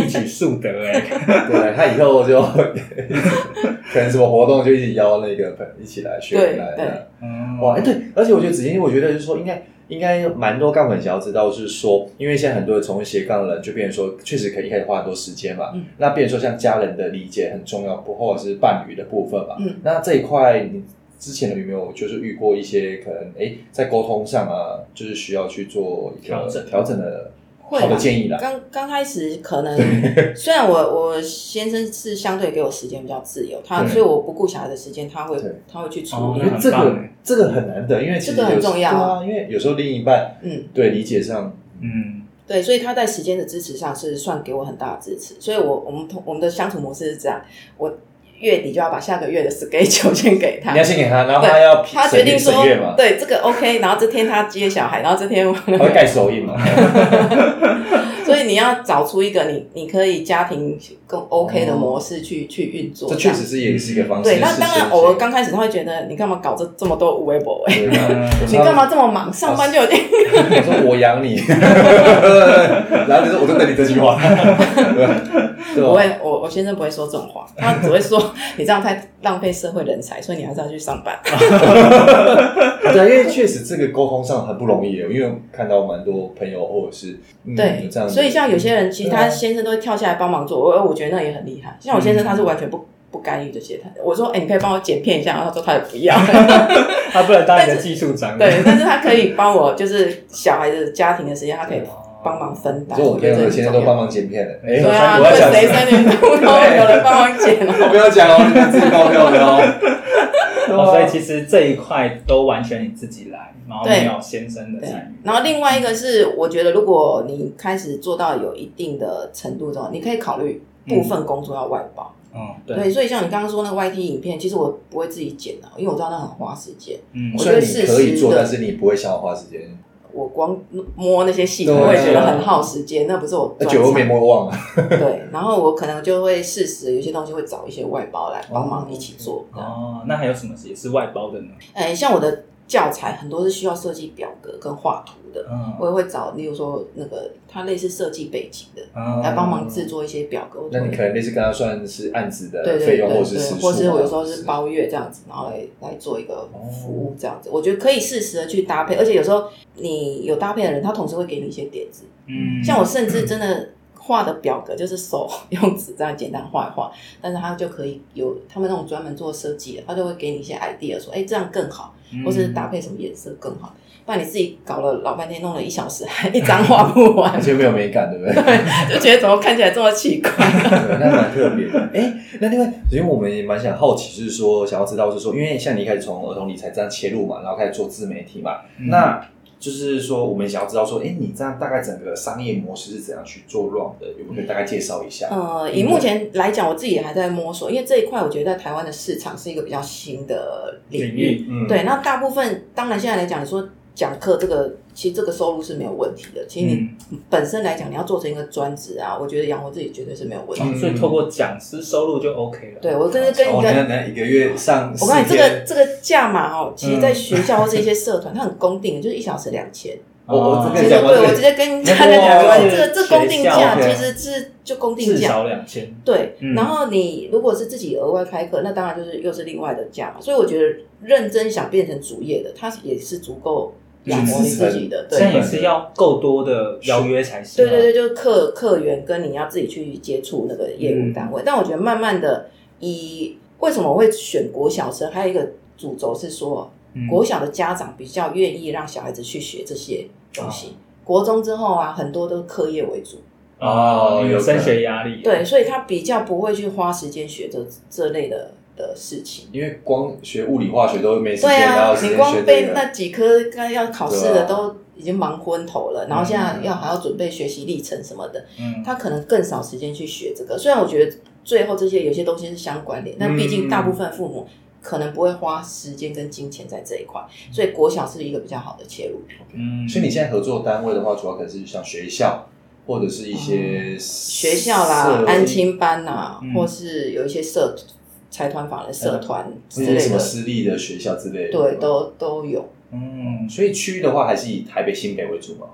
一举数得哎。对，他以后就 可能什么活动就一起邀那个朋友一起来学来的。哇，哎，对，而且我觉得子谦，我觉得就是说，应该应该蛮多杠粉想要知道，就是说，因为现在很多从事斜杠的人，就变成说，确实可以一开始花很多时间嘛。嗯。那变成说，像家人的理解很重要，不或者是伴侣的部分嘛。嗯。那这一块，你之前有没有就是遇过一些可能，哎，在沟通上啊，就是需要去做一个调整调整的？好的建议啦。刚刚开始可能，虽然我我先生是相对给我时间比较自由，他所以我不顾小孩的时间，他会他会去处理。这个这个很难得，因为这个很重要啊。因为有时候另一半，嗯，对理解上，嗯，对，所以他在时间的支持上是算给我很大的支持。所以我我们同我们的相处模式是这样，我。月底就要把下个月的 schedule 先给他，你要先给他，然后他要他决定说，对这个 OK，然后这天他接小孩，然后这天我会盖手印嘛。所以你要找出一个你你可以家庭更 OK 的模式去去运作，这确实是也是一个方式。对，那当然偶尔刚开始他会觉得你干嘛搞这这么多无微博哎，你干嘛这么忙？上班就有点我说我养你，然后你说我就等你这句话。不会，我我先生不会说这种话，他只会说你这样太浪费社会人才，所以你还是要去上班。对，因为确实这个沟通上很不容易，因为看到蛮多朋友或者是对这样，所以像有些人其实他先生都会跳下来帮忙做，我我觉得那也很厉害。像我先生他是完全不不干预这些，我说哎，你可以帮我剪片一下，然后他说他也不要，他不能当你的技术长。对，但是他可以帮我，就是小孩子家庭的时间，他可以。帮忙分担，我觉得我现在都帮忙剪片了。对啊，因为谁三年都有人帮忙剪了。我不要讲哦，你们自己高票的 哦。所以其实这一块都完全你自己来，然后没有先生的参与。然后另外一个是，我觉得如果你开始做到有一定的程度之后，你可以考虑部分工作要外包。嗯，对。所以像你刚刚说那个 YT 影片，其实我不会自己剪的，因为我知道那很花时间。嗯，所以你可以做，但是你不会想要花时间。我光摸那些系统，我也觉得很耗时间。那不是我，久了没摸忘了。对，然后我可能就会适时有些东西会找一些外包来帮忙一起做。哦，那还有什么也是外包的呢？哎，像我的。教材很多是需要设计表格跟画图的，嗯、我也会找，例如说那个他类似设计背景的，嗯、来帮忙制作一些表格。那你可能类似跟他算是案子的费用，或是时数，或是我有时候是包月这样子，然后来来做一个服务这样子。我觉得可以适时的去搭配，而且有时候你有搭配的人，他同时会给你一些点子。嗯，像我甚至真的。画的表格就是手用纸这样简单画一画，但是他就可以有他们那种专门做设计的，他就会给你一些 idea，说，哎、欸，这样更好，或是搭配什么颜色更好。不然你自己搞了老半天，弄了一小时，还一张画不完，而且没有美感，对不对？对，就觉得怎么看起来这么奇怪。对，那蛮特别的。那另外，因为我们也蛮想好奇，就是说，想要知道，就是说，因为像你一开始从儿童理财这样切入嘛，然后开始做自媒体嘛，嗯、那。就是说，我们想要知道说，哎，你这样大概整个商业模式是怎样去做 run 的？有没有大概介绍一下？呃，以目前来讲，我自己也还在摸索，因为这一块我觉得在台湾的市场是一个比较新的领域。嗯，对，那大部分当然现在来讲，你说。讲课这个其实这个收入是没有问题的。其实你本身来讲，你要做成一个专职啊，我觉得养活自己绝对是没有问题。所以透过讲师收入就 OK 了。对，我跟跟一个一个月上，我跟你这个这个价码哦，其实在学校或是一些社团，它很公定的，就是一小时两千。我直接对我直接跟大家讲，这个这公定价其实是就公定价，至少两千。对，然后你如果是自己额外开课，那当然就是又是另外的价嘛。所以我觉得认真想变成主业的，它也是足够。养活你自己的，对，这也是要够多的邀约才行。对对对，就是客客源跟你要自己去接触那个业务单位。嗯、但我觉得慢慢的，以为什么我会选国小生？还有一个主轴是说，嗯、国小的家长比较愿意让小孩子去学这些东西。哦国中之后啊，很多都是课业为主。哦，有升学压力。对，所以他比较不会去花时间学这这类的的事情。因为光学物理化学都没时间，对啊，你光背那几科该要考试的都已经忙昏头了，然后现在要还要准备学习历程什么的，嗯，他可能更少时间去学这个。虽然我觉得最后这些有些东西是相关联，但毕竟大部分父母可能不会花时间跟金钱在这一块，所以国小是一个比较好的切入点。嗯，所以你现在合作单位的话，主要可能是像学校。或者是一些、嗯、学校啦、安亲班呐、啊，嗯、或是有一些社财团法人社团之类的，什么私立的学校之类的，对，都都有。嗯，所以区域的话，还是以台北、新北为主嘛。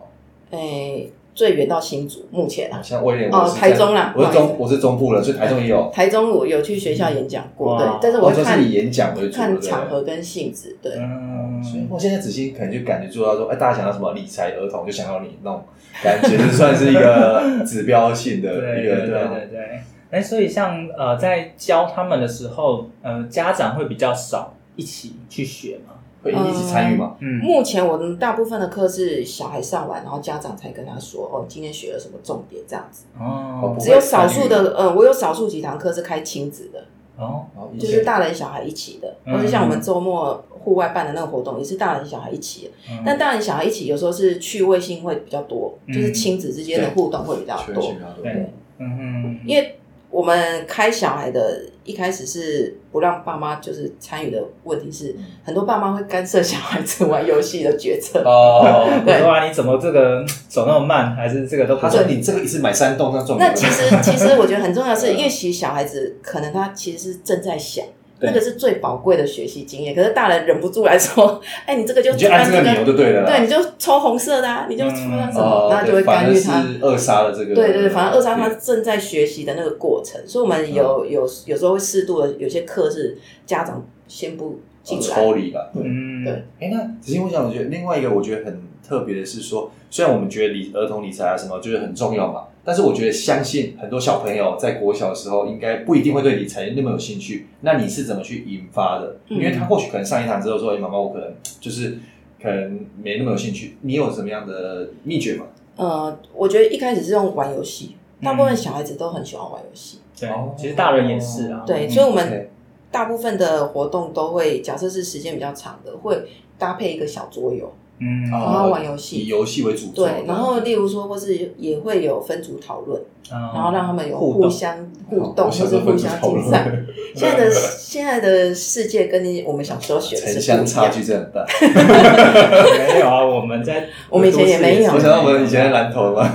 诶、欸，最远到新竹，目前啊，像威廉哦，台中啦，我是中，我是中部人，所以台中也有。台中我有去学校演讲过，对，但是我会看、哦、以演讲为主，看场合跟性质，对。嗯，所以我现在仔细可能就感觉做到说，哎，大家想要什么理财儿童，就想要你那种。感觉是算是一个指标性的 一个，对对对对对。哎，所以像呃，在教他们的时候，呃，家长会比较少一起去学吗？会一起参与吗？嗯，目前我们大部分的课是小孩上完，然后家长才跟他说，哦，今天学了什么重点这样子。哦，只有少数的，呃，我有少数几堂课是开亲子的。哦，就是大人小孩一起的，或者像我们周末户外办的那个活动，也是大人小孩一起。但大人小孩一起有时候是趣味性会比较多，就是亲子之间的互动会比较多。对，嗯嗯，因为。我们开小孩的一开始是不让爸妈就是参与的问题是，很多爸妈会干涉小孩子玩游戏的决策。哦，对啊，你怎么这个走那么慢？还是这个都不？他说你这个一次买三栋那种。那其实 其实我觉得很重要是，因为其实小孩子可能他其实是正在想。那个是最宝贵的学习经验，可是大人忍不住来说：“ 哎，你这个就就按这个钮就对了，对，你就抽红色的啊，你就抽那什么，那就会干预他，扼杀了这个。对对，反而扼杀他正在学习的那个过程。所以，我们有有有时候会适度的，有些课是家长先不进来，抽离吧。嗯，对。哎，那子欣我想，我觉得另外一个我觉得很特别的是说，虽然我们觉得理儿童理财啊什么就是很重要嘛。但是我觉得，相信很多小朋友在国小的时候，应该不一定会对理财那么有兴趣。那你是怎么去引发的？因为他或许可能上一堂之后说：“哎，妈妈，我可能就是可能没那么有兴趣。”你有什么样的秘诀吗？呃，我觉得一开始是用玩游戏，大部分小孩子都很喜欢玩游戏。对，其实大人也是啊。对，所以我们大部分的活动都会，假设是时间比较长的，会搭配一个小桌游。嗯，然后玩游戏，以游戏为主。对，然后例如说，或是也会有分组讨论，然后让他们有互相互动，或是互相竞赛。现在的 现在的世界跟你我们小时候学的是城乡差距真很大。没有啊，我们在 我们以前也没有。我想到我们以前在南投吗？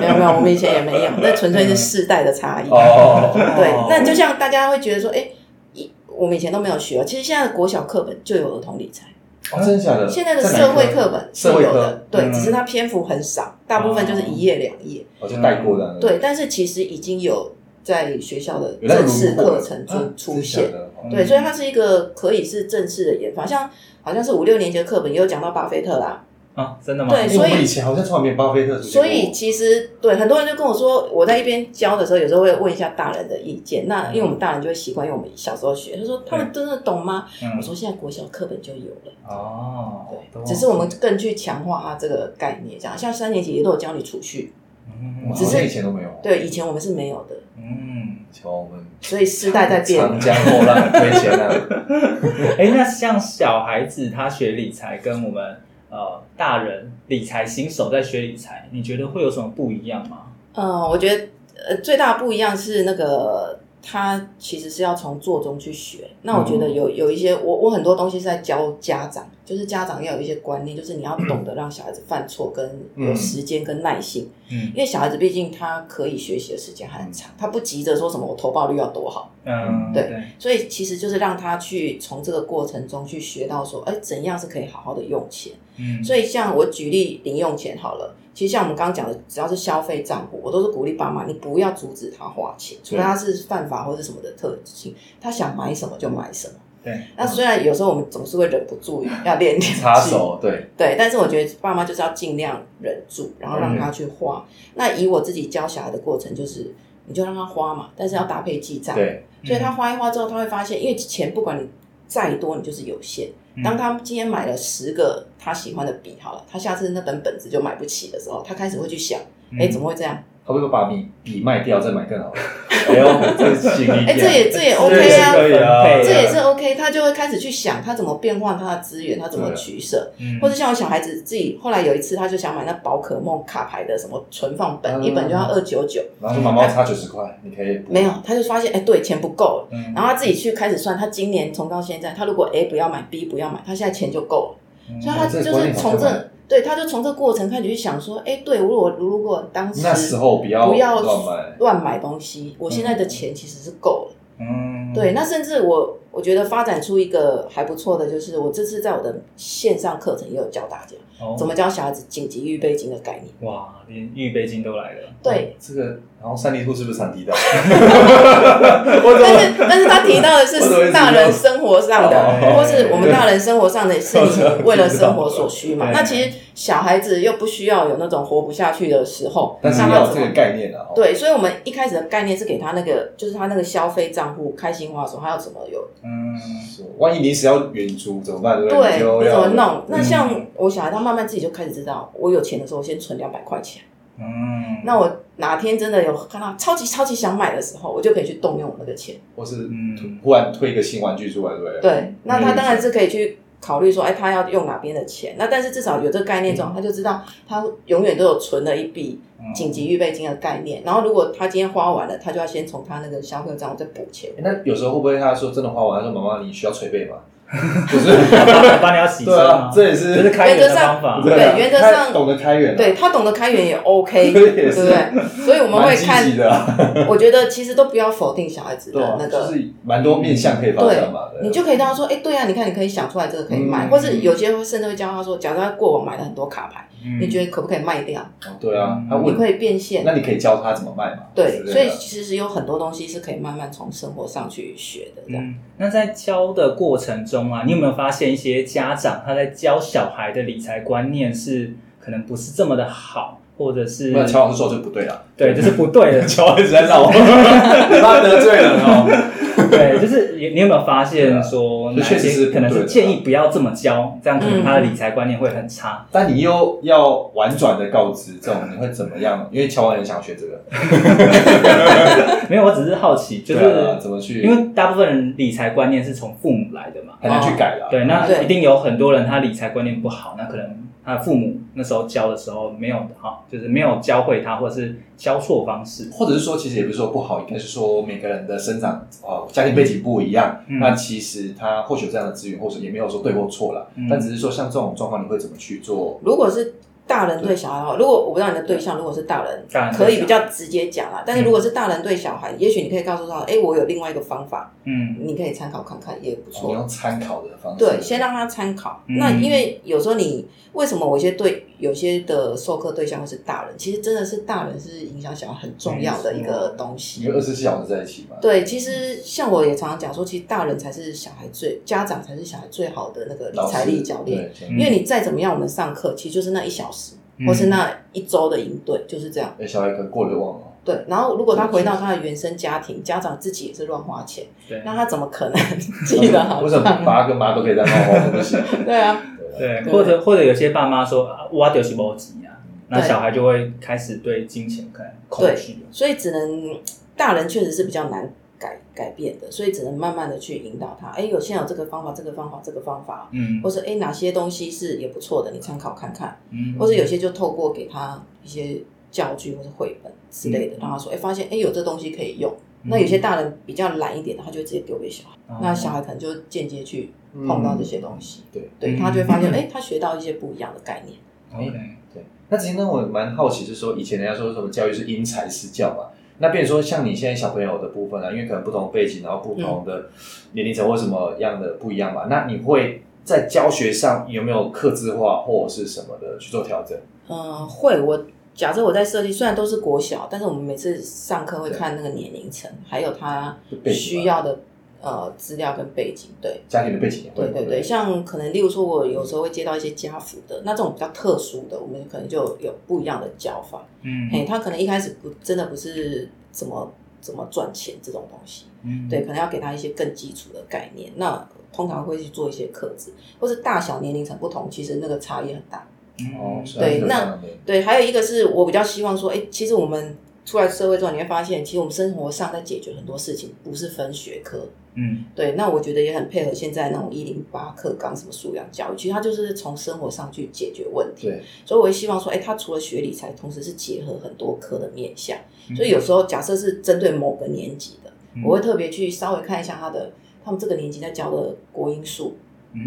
没有没有，我们以前也没有，那纯粹是世代的差异。哦，对，那就像大家会觉得说，哎，一我们以前都没有学，其实现在的国小课本就有儿童理财。哦，真的假的？现在的社会课本是有的，对，只是它篇幅很少，大部分就是一页两页，我就带过的。对，但是其实已经有在学校的正式课程中出现，对，所以它是一个可以是正式的研发，像好像是五六年级的课本也有讲到巴菲特啦。啊，真的吗？对，所以以前好像从来没有巴菲特。所以其实对很多人就跟我说，我在一边教的时候，有时候会问一下大人的意见。那因为我们大人就会习惯用我们小时候学，他说他们真的懂吗？我说现在国小课本就有了。哦，对，只是我们更去强化它这个概念，这样像三年级也都有教你储蓄，只是以前都没有。对，以前我们是没有的。嗯，瞧我们所以时代在变，长江后浪推前浪。哎，那像小孩子他学理财跟我们。呃，大人理财新手在学理财，你觉得会有什么不一样吗？嗯，我觉得呃最大不一样是那个。他其实是要从做中去学。那我觉得有有一些，我我很多东西是在教家长，就是家长要有一些观念，就是你要懂得让小孩子犯错，跟有时间跟耐心。嗯，因为小孩子毕竟他可以学习的时间还很长，他不急着说什么我投报率要多好。嗯，对。所以其实就是让他去从这个过程中去学到说，哎，怎样是可以好好的用钱。嗯，所以像我举例零用钱好了。其实像我们刚刚讲的，只要是消费账户，我都是鼓励爸妈，你不要阻止他花钱，除非他是犯法或者什么的特性，他想买什么就买什么。对。那虽然有时候我们总是会忍不住 要练练插手，对对，但是我觉得爸妈就是要尽量忍住，然后让他去花。嗯、那以我自己教小孩的过程，就是你就让他花嘛，但是要搭配记账。对。所以他花一花之后，他会发现，因为钱不管你再多，你就是有限。当他今天买了十个他喜欢的笔，好了，他下次那本本子就买不起的时候，他开始会去想，哎、嗯，怎么会这样？他会不会把笔笔卖掉，再买更好的？哎呦，这行一哎，这也这也 OK 啊，可以啊，这也是 OK。他就会开始去想，他怎么变换他的资源，他怎么取舍。或者像我小孩子自己，后来有一次，他就想买那宝可梦卡牌的什么存放本，一本就要二九九。然后说妈妈差九十块，你可以。没有，他就发现哎，对，钱不够了。然后他自己去开始算，他今年从到现在，他如果 A 不要买，B 不要买，他现在钱就够了。所以他就是从这。对，他就从这过程开始去想说，哎，对，如果如果当时那时候不要不要乱买乱买东西，我现在的钱其实是够了。嗯，对，那甚至我我觉得发展出一个还不错的，就是我这次在我的线上课程也有教大家，哦、怎么教小孩子紧急预备金的概念。哇，连预备金都来了。对，这个，然后三立兔是不是常提到？但是但是他提到的是大人生活上的，或是我们大人生活上的是你为了生活所需嘛？那其实小孩子又不需要有那种活不下去的时候，但是要有这个概念啊。对，所以我们一开始的概念是给他那个，就是他那个消费账户开心花的时候，他要怎么有？嗯，万一临时要远足怎么办？对不对？对，你怎么弄？那像我小孩，他慢慢自己就开始知道，我有钱的时候，先存两百块钱。嗯，那我哪天真的有看到超级超级想买的时候，我就可以去动用我那个钱，或是嗯，忽然推一个新玩具出来，对不对？对，那他当然是可以去考虑说，哎，他要用哪边的钱。那但是至少有这个概念之后，他就知道他永远都有存了一笔紧急预备金的概念。然后如果他今天花完了，他就要先从他那个消费账户再补钱。那有时候会不会他说真的花完，他说妈妈你需要捶背吗？不是，帮你要洗车吗？这也是这是开源的方法。对，原则上懂得开源，对他懂得开源也 OK，对不对？所以我们会看。我觉得其实都不要否定小孩子的那个，就是蛮多面向可以发展嘛。你就可以跟他说，哎，对啊，你看，你可以想出来这个可以买，或是有些甚至会教他说，假如他过往买了很多卡牌，你觉得可不可以卖掉？对啊，你可以变现，那你可以教他怎么卖嘛？对，所以其实有很多东西是可以慢慢从生活上去学的。这样，那在教的过程中啊，你有没有发现一些家长他在教小孩的理财观念是可能不是这么的好，或者是那乔老师说就不对了，对，就是不对的。乔老师在闹，他得罪人哦。对，就是你你有没有发现说，确实可能是建议不要这么教，这样可能他的理财观念会很差。但你又要婉转的告知这种，你会怎么样？因为乔王也想学这个。没有，我只是好奇，就是怎么去？因为大部分人理财观念是从父母来的嘛，很难去改的。对，那一定有很多人他理财观念不好，那可能。他父母那时候教的时候没有哈，就是没有教会他，或者是教错方式，或者是说，其实也不是说不好，应该是说每个人的生长呃家庭背景不一样，嗯、那其实他或许有这样的资源，或者也没有说对或错了，嗯、但只是说像这种状况，你会怎么去做？如果是。大人对小孩的话，如果我不知道你的对象，如果是大人，可以比较直接讲啦。但是如果是大人对小孩，也许你可以告诉他，哎，我有另外一个方法，嗯，你可以参考看看，也不错。你用参考的方式，对，先让他参考。那因为有时候你为什么我一些对有些的授课对象会是大人？其实真的是大人是影响小孩很重要的一个东西。因为二十四小时在一起嘛。对，其实像我也常常讲说，其实大人才是小孩最，家长才是小孩最好的那个理财力教练。因为你再怎么样，我们上课其实就是那一小时。或是那一周的营队就是这样。哎，小孩可能过得忘了。对，然后如果他回到他的原生家庭，家长自己也是乱花钱，对，那他怎么可能记得好？为什么爸跟妈都可以在乱花，对不起。对啊，对，或者或者有些爸妈说，我就是没钱啊，那小孩就会开始对金钱可能恐惧。所以只能大人确实是比较难。改改变的，所以只能慢慢的去引导他。哎，有现在有这个方法，这个方法，这个方法，嗯，或是哎哪些东西是也不错的，你参考看看，嗯，或者有些就透过给他一些教具或者绘本之类的，让他说，哎，发现哎有这东西可以用。那有些大人比较懒一点的，他就直接丢给小孩，那小孩可能就间接去碰到这些东西，对，对他就会发现，哎，他学到一些不一样的概念。OK，对。那其实呢，我蛮好奇，就是说以前人家说什么教育是因材施教嘛。那比如说像你现在小朋友的部分啊，因为可能不同背景，然后不同的年龄层或什么样的不一样嘛，嗯、那你会在教学上有没有刻字化或者是什么的去做调整？嗯，会。我假设我在设计，虽然都是国小，但是我们每次上课会看那个年龄层，还有他需要的呃资料跟背景，对家庭的背景也会。对对对，像可能例如说，我有时候会接到一些家扶的，那这种比较特殊的，我们可能就有不一样的教法。嗯，哎，他可能一开始不真的不是怎么怎么赚钱这种东西。嗯，对，可能要给他一些更基础的概念。那通常会去做一些克制，或是大小年龄层不同，其实那个差异很大。哦，对，那对，还有一个是我比较希望说，哎，其实我们出来社会之后，你会发现，其实我们生活上在解决很多事情，不是分学科。嗯，对，那我觉得也很配合现在那种一零八课纲什么素养教育，其实它就是从生活上去解决问题。对，所以我也希望说，哎，他除了学理财，同时是结合很多科的面向。所以有时候假设是针对某个年级的，嗯、我会特别去稍微看一下他的，他们这个年级在教的国英数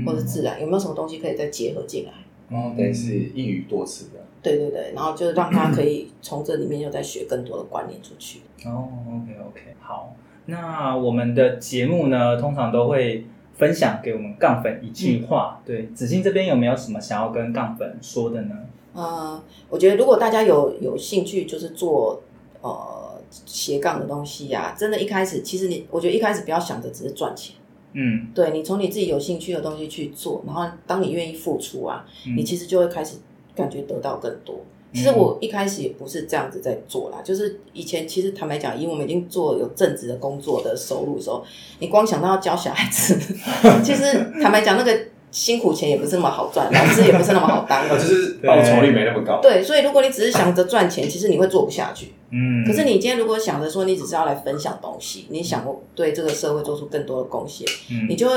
或者自然有没有什么东西可以再结合进来。哦，等于是一语多词的。对对对，然后就让他可以从这里面又再学更多的观念出去。哦，OK OK，好。那我们的节目呢，通常都会分享给我们杠粉一句话。嗯、对，子欣这边有没有什么想要跟杠粉说的呢？呃，我觉得如果大家有有兴趣，就是做呃斜杠的东西呀、啊，真的，一开始其实你，我觉得一开始不要想着只是赚钱。嗯，对，你从你自己有兴趣的东西去做，然后当你愿意付出啊，嗯、你其实就会开始感觉得到更多。其实我一开始也不是这样子在做啦，就是以前其实坦白讲，因为我们已经做有正职的工作的收入的时候，你光想到要教小孩子，其实坦白讲，那个辛苦钱也不是那么好赚，老师也不是那么好当，就是报酬率没那么高。对，所以如果你只是想着赚钱，其实你会做不下去。嗯。可是你今天如果想着说，你只是要来分享东西，你想对这个社会做出更多的贡献，嗯，你就会。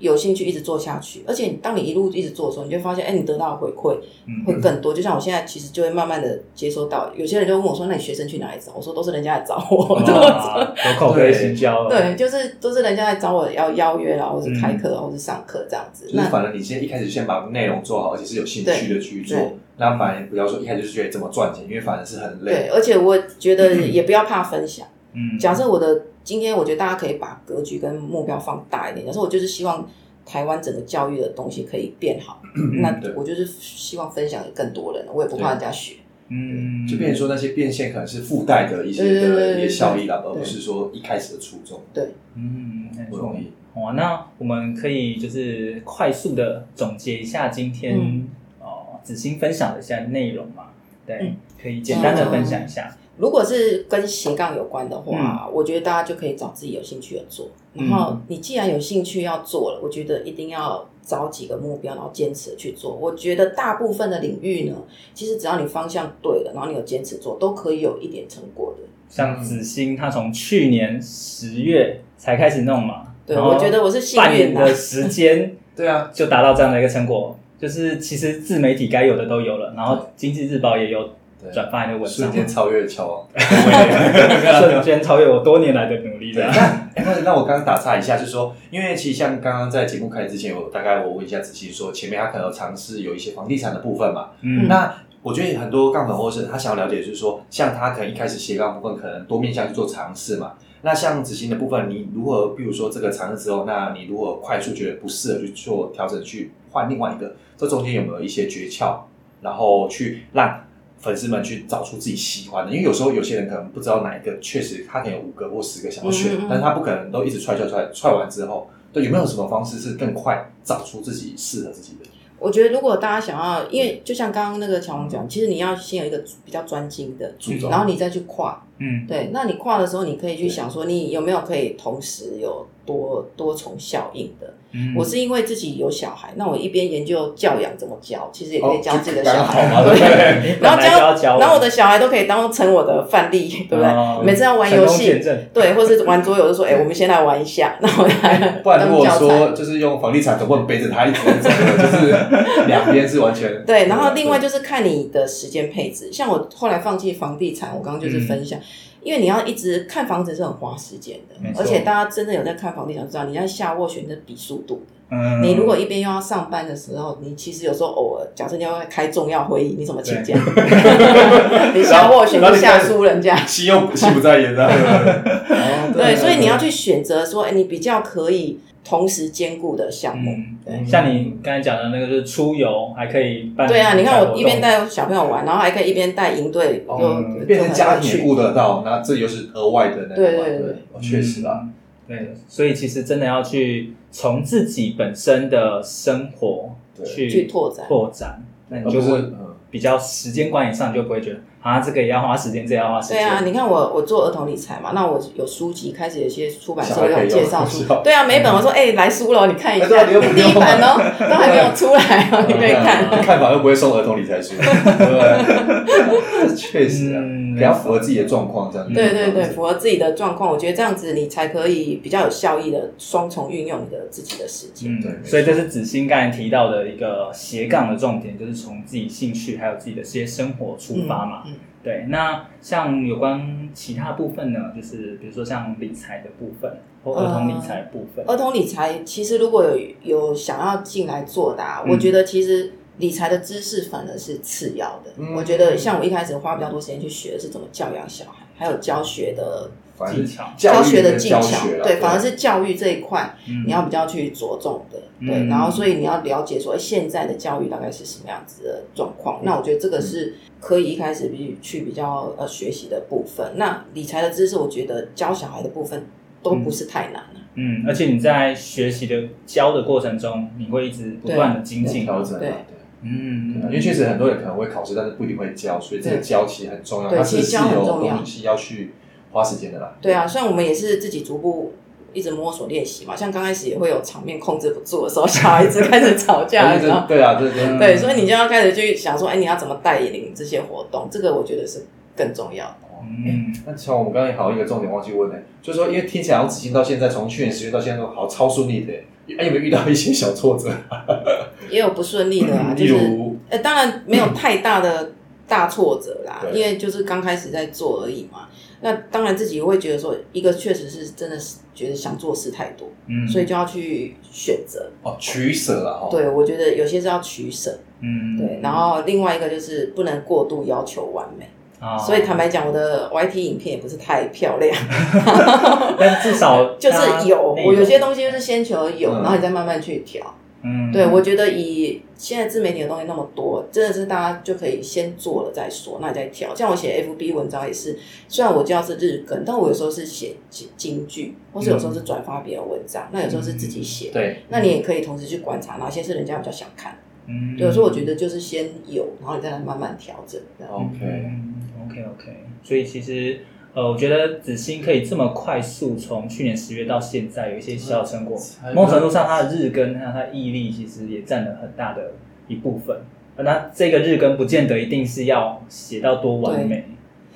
有兴趣一直做下去，而且当你一路一直做的时候，你就发现，哎，你得到的回馈会更多。就像我现在其实就会慢慢的接收到，有些人就问我说：“那你学生去哪里找？”我说：“都是人家来找我。”有口碑新交。对，就是都是人家来找我要邀约啦，或是开课，或是上课这样子。就是反正你先一开始先把内容做好，而且是有兴趣的去做，那反而不要说一开始就觉得怎么赚钱，因为反而是很累。对，而且我觉得 也不要怕分享。嗯，假设我的今天，我觉得大家可以把格局跟目标放大一点。但是我就是希望。台湾整个教育的东西可以变好，嗯、那我就是希望分享给更多人，我也不怕人家学。嗯，就变成说那些变现可能是附带的一些的一些效益啦，而不是说一开始的初衷。对，嗯，不容易。好，那我们可以就是快速的总结一下今天、嗯、哦子欣分享的一些内容嘛？对，嗯、可以简单的分享一下。如果是跟斜杠有关的话，嗯、我觉得大家就可以找自己有兴趣的做。然后你既然有兴趣要做了，我觉得一定要找几个目标，然后坚持去做。我觉得大部分的领域呢，其实只要你方向对了，然后你有坚持做，都可以有一点成果的。像子欣，他从去年十月才开始弄嘛，对，我觉得我是幸运半年的时间，对啊，就达到这样的一个成果。就是其实自媒体该有的都有了，然后经济日报也有。转发一个文章，瞬间超越乔王，瞬间超越我多年来的努力。那那那我刚刚打岔一下，就是说，因为其实像刚刚在节目开始之前，我大概我问一下子欣说，前面他可能有尝试有一些房地产的部分嘛。嗯，那我觉得很多杠粉或是他想要了解，就是说，像他可能一开始斜杠部分可能多面向去做尝试嘛。那像子欣的部分，你如何，比如说这个尝试之后，那你如果快速觉得不适合去做调整，去换另外一个？这中间有没有一些诀窍，然后去让？粉丝们去找出自己喜欢的，因为有时候有些人可能不知道哪一个，确实他可能有五个或十个想要选，嗯嗯嗯，但是他不可能都一直踹踹踹踹完之后，对，有没有什么方式是更快找出自己适合自己的？我觉得如果大家想要，因为就像刚刚那个乔红讲，其实你要先有一个比较专精的，然后你再去跨，嗯，对，那你跨的时候，你可以去想说，你有没有可以同时有多多重效应的。我是因为自己有小孩，那我一边研究教养怎么教，其实也可以教自己的小孩，对，然后教，然后我的小孩都可以当成我的范例，对不对？每次要玩游戏，对，或是玩桌游，就说，哎，我们先来玩一下，然后来。不然如果说就是用房地产，总不能背着他一直走，就是两边是完全。对，然后另外就是看你的时间配置，像我后来放弃房地产，我刚刚就是分享。因为你要一直看房子是很花时间的，而且大家真的有在看房地产，知道你要下斡旋的比速度的。嗯，你如果一边又要上班的时候，你其实有时候偶尔，假设你要开重要会议，你怎么请假？你下斡旋就下输人家，心又心不在焉的。对，所以你要去选择说，哎，你比较可以。同时兼顾的项目，对，像你刚才讲的那个，就是出游还可以办。对啊，你看我一边带小朋友玩，然后还可以一边带营队，就变成家庭顾得到，那这又是额外的那个。对对对，确实啊，对，所以其实真的要去从自己本身的生活去去拓展。拓展，那你就会比较时间管理上，就不会觉得啊，这个也要花时间，这个、要花时间。对啊，你看我我做儿童理财嘛，那我有书籍，开始有些出版社有介绍书。对啊，每本我说哎、欸，来书了，你看一下，第一版哦，都还没有出来哦，你可以看。看法又不会送儿童理财书，对？确实啊，比较符合自己的状况，这样。对对对，符合自己的状况，我觉得这样子你才可以比较有效益的双重运用你的自己的时间。嗯，对。所以这是子欣刚才提到的一个斜杠的重点，就是从自己兴趣还有自己的这些生活出发嘛。嗯。对，那像有关其他部分呢，就是比如说像理财的部分或儿童理财的部分。儿童理财其实如果有有想要进来做的，啊，我觉得其实理财的知识反而是次要的。我觉得像我一开始花比较多时间去学的是怎么教养小孩，还有教学的。技巧，教学的技巧，对，反而是教育这一块，你要比较去着重的，对，然后所以你要了解说，现在的教育大概是什么样子的状况。那我觉得这个是可以一开始比去比较呃学习的部分。那理财的知识，我觉得教小孩的部分都不是太难了。嗯，而且你在学习的教的过程中，你会一直不断的精进。调整，对，嗯，因为确实很多人可能会考试，但是不一定会教，所以这个教其实很重要，对，其实教很重要，是要去。花时间的啦。对啊，虽然我们也是自己逐步一直摸索练习嘛，像刚开始也会有场面控制不住的时候，小孩子开始吵架的时候，对啊，对对对，所以你就要开始去想说，哎，你要怎么带领这些活动？这个我觉得是更重要的。嗯，那像我们刚才好一个重点忘记问呢，就是说，因为听起来我子欣到现在，从去年十月到现在都好超顺利的，哎，有没有遇到一些小挫折？也有不顺利的啊，就是，哎，当然没有太大的大挫折啦，因为就是刚开始在做而已嘛。那当然自己会觉得说，一个确实是真的是觉得想做事太多，嗯，所以就要去选择哦，取舍了哈。对，我觉得有些是要取舍，嗯，对。然后另外一个就是不能过度要求完美啊。所以坦白讲，我的 YT 影片也不是太漂亮，但至少 就是有。我有些东西就是先求有，然后你再慢慢去调。嗯，对，我觉得以现在自媒体的东西那么多，真的是大家就可以先做了再说，那你再调。像我写 FB 文章也是，虽然我叫是日更，但我有时候是写京剧，或是有时候是转发别人文章，嗯、那有时候是自己写。对，那你也可以同时去观察哪些是人家比较想看。嗯，对，所以我觉得就是先有，然后你再来慢慢调整。OK，OK，OK。所以其实。呃，我觉得子欣可以这么快速从去年十月到现在有一些小成果，某种程度上他的日更，他的毅力其实也占了很大的一部分。那这个日更不见得一定是要写到多完美。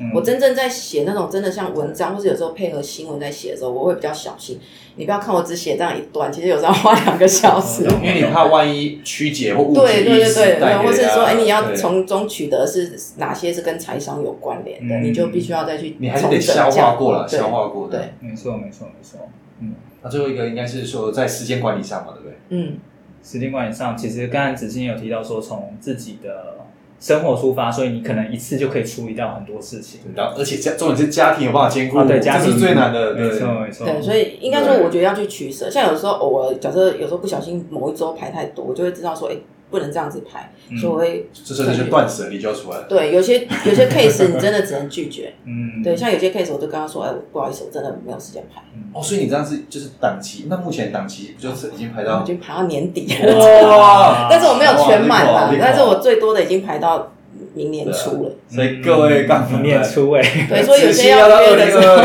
嗯、我真正在写那种真的像文章，或是有时候配合新闻在写的时候，我会比较小心。你不要看我只写这样一段，其实有时候要花两个小时，因为你怕万一曲解或误解，对对对对，或是说，哎，你要从中取得是哪些是跟财商有关联的，你就必须要再去，你还是得消化过了，消化过，对，没错没错没错，嗯，那最后一个应该是说在时间管理上嘛，对不对？嗯，时间管理上，其实刚才子欣有提到说，从自己的。生活出发，所以你可能一次就可以处理掉很多事情。然后，而且家重点是家庭有办法兼顾，对，这是最难的。没错，没错。对，所以应该说，我觉得要去取舍。像有时候偶尔，假设有时候不小心某一周排太多，我就会知道说，哎，不能这样子排，所以我会这时候就断舍离就要出来了。对，有些有些 case 你真的只能拒绝。嗯，对，像有些 case 我就跟他说，哎，不好意思，我真的没有时间拍。哦，所以你这样子就是档期，那目前档期不就是已经排到已经排到年底了？哇！但是我没有全满的，但是我最多的已经排到。明年初了，所以各位刚明年初哎，对，所以有些要约的时候，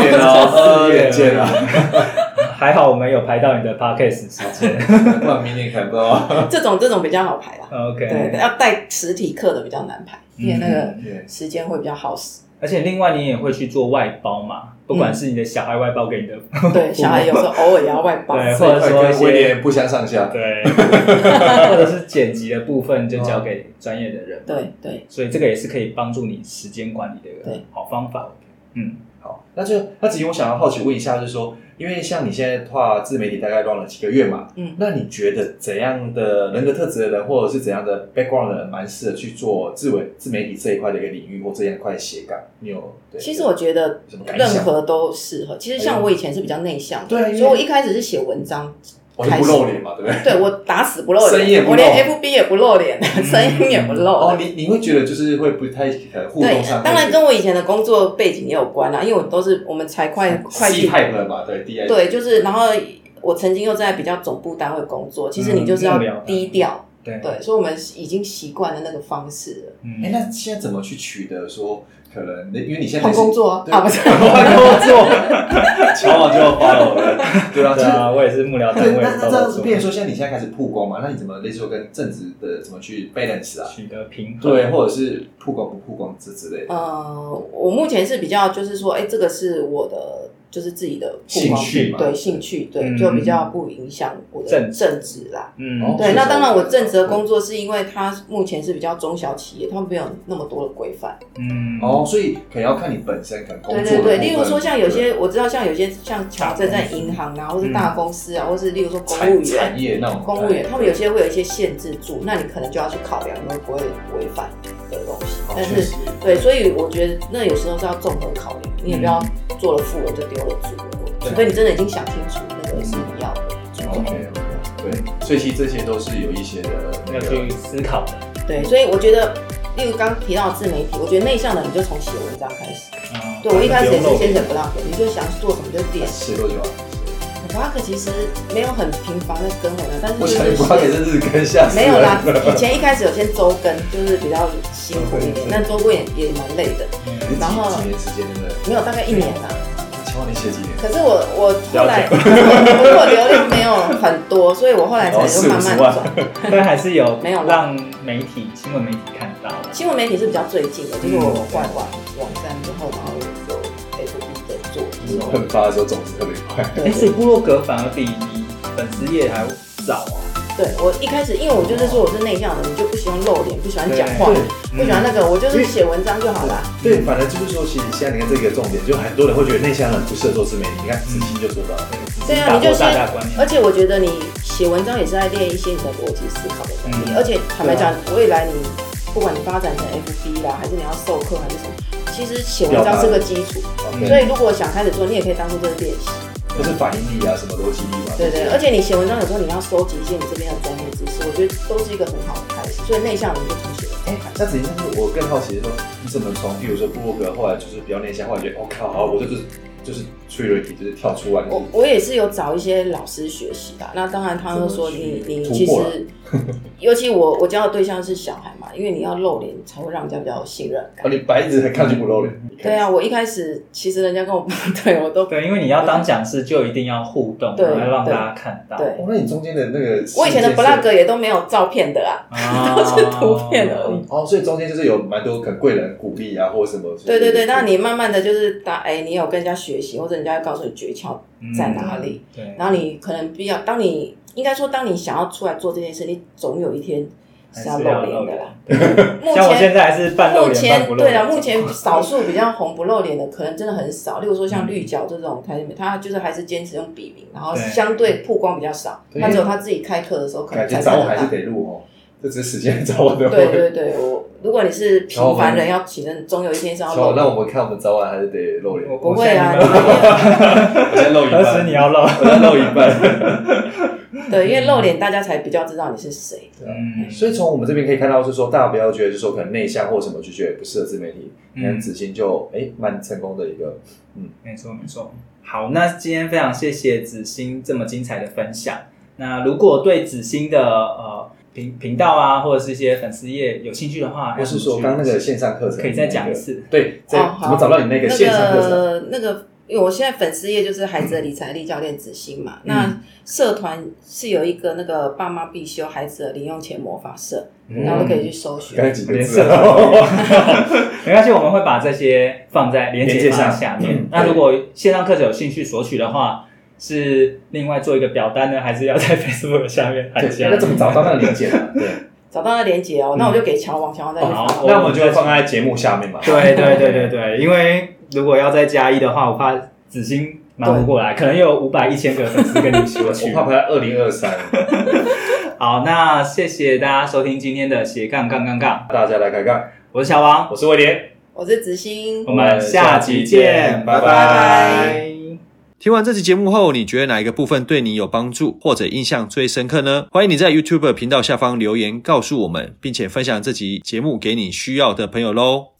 二月见了。还好我们有排到你的 podcast 时间，不然明年看不到。这种这种比较好排啦。OK，对，要带实体课的比较难排，因为那个时间会比较耗时。而且另外你也会去做外包嘛，不管是你的小孩外包给你的，对，小孩有时候偶尔也要外包，对，或者说一些不相上下，对，或者是剪辑的部分就交给专业的人，对对，所以这个也是可以帮助你时间管理的一个好方法。嗯，好，那就那子怡，我想要好奇问一下，就是说。因为像你现在的话，自媒体大概 run 了几个月嘛，嗯，那你觉得怎样的人格特质的人，或者是怎样的 background 的人，蛮适合去做自媒自媒体这一块的一个领域或这样一块斜杠？你有？其实我觉得任何都适合。其实像我以前是比较内向的，对，所以我一开始是写文章。我不露脸嘛，对不对？对，我打死不露脸，我连 FB 也不露脸，声音也不露。哦，你你会觉得就是会不太互动上？当然跟我以前的工作背景也有关啦，因为我都是我们财会会计派的嘛，对对，就是然后我曾经又在比较总部单位工作，其实你就是要低调，对对，所以我们已经习惯了那个方式了。嗯，哎，那现在怎么去取得说可能？因为你现在换工作啊，不是 换工作，敲完就要发了，对啊，对啊，我也是幕僚单位。那那这样子，变成说现在你现在开始曝光嘛？那你怎么类似说跟正职的怎么去 balance 啊？取得平衡，对，或者是曝光不曝光之之类的。呃，我目前是比较就是说，哎，这个是我的。就是自己的兴趣嘛，对兴趣，对，就比较不影响我的正职啦。嗯，对。那当然，我正职的工作是因为它目前是比较中小企业，他们没有那么多的规范。嗯，哦，所以可能要看你本身可能工作。对对对，例如说像有些我知道，像有些像强在在银行啊，或是大公司啊，或是例如说公务员产业那种公务员，他们有些会有一些限制住，那你可能就要去考量，会不会违反的东西。但是，对，所以我觉得那有时候是要综合考量，你也不要做了副了就丢了主了。所以你真的已经想清楚那个是你要的。OK，对，所以其实这些都是有一些的要去思考的。对，所以我觉得，例如刚提到自媒体，我觉得内向的你就从写文章开始。对，我一开始也是先写 blog，你就想做什么就点。写多久啊？blog 其实没有很频繁的更文啊，但是我想 blog 也是日更下。没有啦，以前一开始有先周更，就是比较辛苦一点，但周更也也蛮累的。然后几年时间对不对？没有，大概一年啦。你写几年？可是我我后来，我我流量没有很多，所以我后来才就慢慢转。但还是有没有让媒体新闻媒体看到。新闻媒体是比较最近的，就是我换完网站之后，然后有 FB 的做，就是喷发的时候总是特别快。哎，所以部落格反而比你粉丝页还早啊。对，我一开始，因为我就是说我是内向的，你就不喜欢露脸，不喜欢讲话，不喜欢那个，我就是写文章就好了。对，反正就是说，其实现在你看这个重点，就很多人会觉得内向人不适合做自媒体。你看子欣就做到了。对啊，你就先，而且我觉得你写文章也是在练一些你的逻辑思考的能力。而且坦白讲，未来你不管你发展成 FB 啦，还是你要授课还是什么，其实写文章是个基础。所以如果想开始做，你也可以当做这个练习。就是反应力啊，什么逻辑力嘛。对对，而且你写文章有时候你要收集一些你这边的专业知识，我觉得都是一个很好的开始。所以内向的人就从写文章开始。那子怡，就是我更好奇的说，你怎么从比如说布洛格，后来就是比较内向，后来觉得我靠，好，我就是就是脆弱体，就是跳出来。我我也是有找一些老师学习的，那当然他们说你你其实，尤其我我交的对象是小孩嘛，因为你要露脸才会让人家比较有信任感。哦，你白纸还看就不露脸？对啊，我一开始其实人家跟我 对我都对，因为你要当讲师就一定要互动，对，要让大家看到。对，那你中间的那个，我以前的 blog 也都没有照片的啊，都是图片而已。哦，所以中间就是有蛮多可能贵人鼓励啊，或者什么。对对对，那你慢慢的就是打，哎，你有跟人家学习，或者人家告诉你诀窍在哪里。对，然后你可能比较，当你应该说，当你想要出来做这件事，你总有一天。是要露脸的啦，目前现在还是半露脸，目前对啊，目前少数比较红不露脸的，可能真的很少。例如说像绿角这种，他他就是还是坚持用笔名，然后相对曝光比较少。他只有他自己开课的时候可能才找我还是得录哦，这只是时间找我的。对对对，我如果你是平凡人，要起身，总有一天是要露。那我们看我们早晚还是得露脸。我不会啊，我先露一半。何时你要露？露一半。对，因为露脸，大家才比较知道你是谁。嗯，所以从我们这边可以看到，是说大家不要觉得，就是说可能内向或什么就觉得不适合自媒体。你看子欣就哎蛮成功的一个，嗯，没错没错。好，那今天非常谢谢子欣这么精彩的分享。那如果对子欣的呃频频道啊，或者是一些粉丝页有兴趣的话，或是说刚刚那个线上课程，可以再讲一次。对，在怎么找到你那个线上课程？那个。因为我现在粉丝页就是孩子的理财力教练子欣嘛，嗯、那社团是有一个那个爸妈必修孩子的零用钱魔法社，嗯、然后都可以去搜寻。没关系，我们会把这些放在连结上下面。嗯、那如果线上课程有兴趣索取的话，是另外做一个表单呢，还是要在 Facebook 下面？对，那怎么找到那个连接呢？对。找到那连接哦，那我就给乔王，乔王再去发。那我们就放在节目下面嘛。对对对对对，因为如果要再加一的话，我怕子欣忙不过来，可能有五百、一千个粉丝跟你索取，我怕不在二零二三。好，那谢谢大家收听今天的斜杠杠杠杠，大家来开杠。我是小王，我是威廉，我是子欣，我们下期见，拜拜。听完这期节目后，你觉得哪一个部分对你有帮助，或者印象最深刻呢？欢迎你在 YouTube 频道下方留言告诉我们，并且分享这集节目给你需要的朋友喽。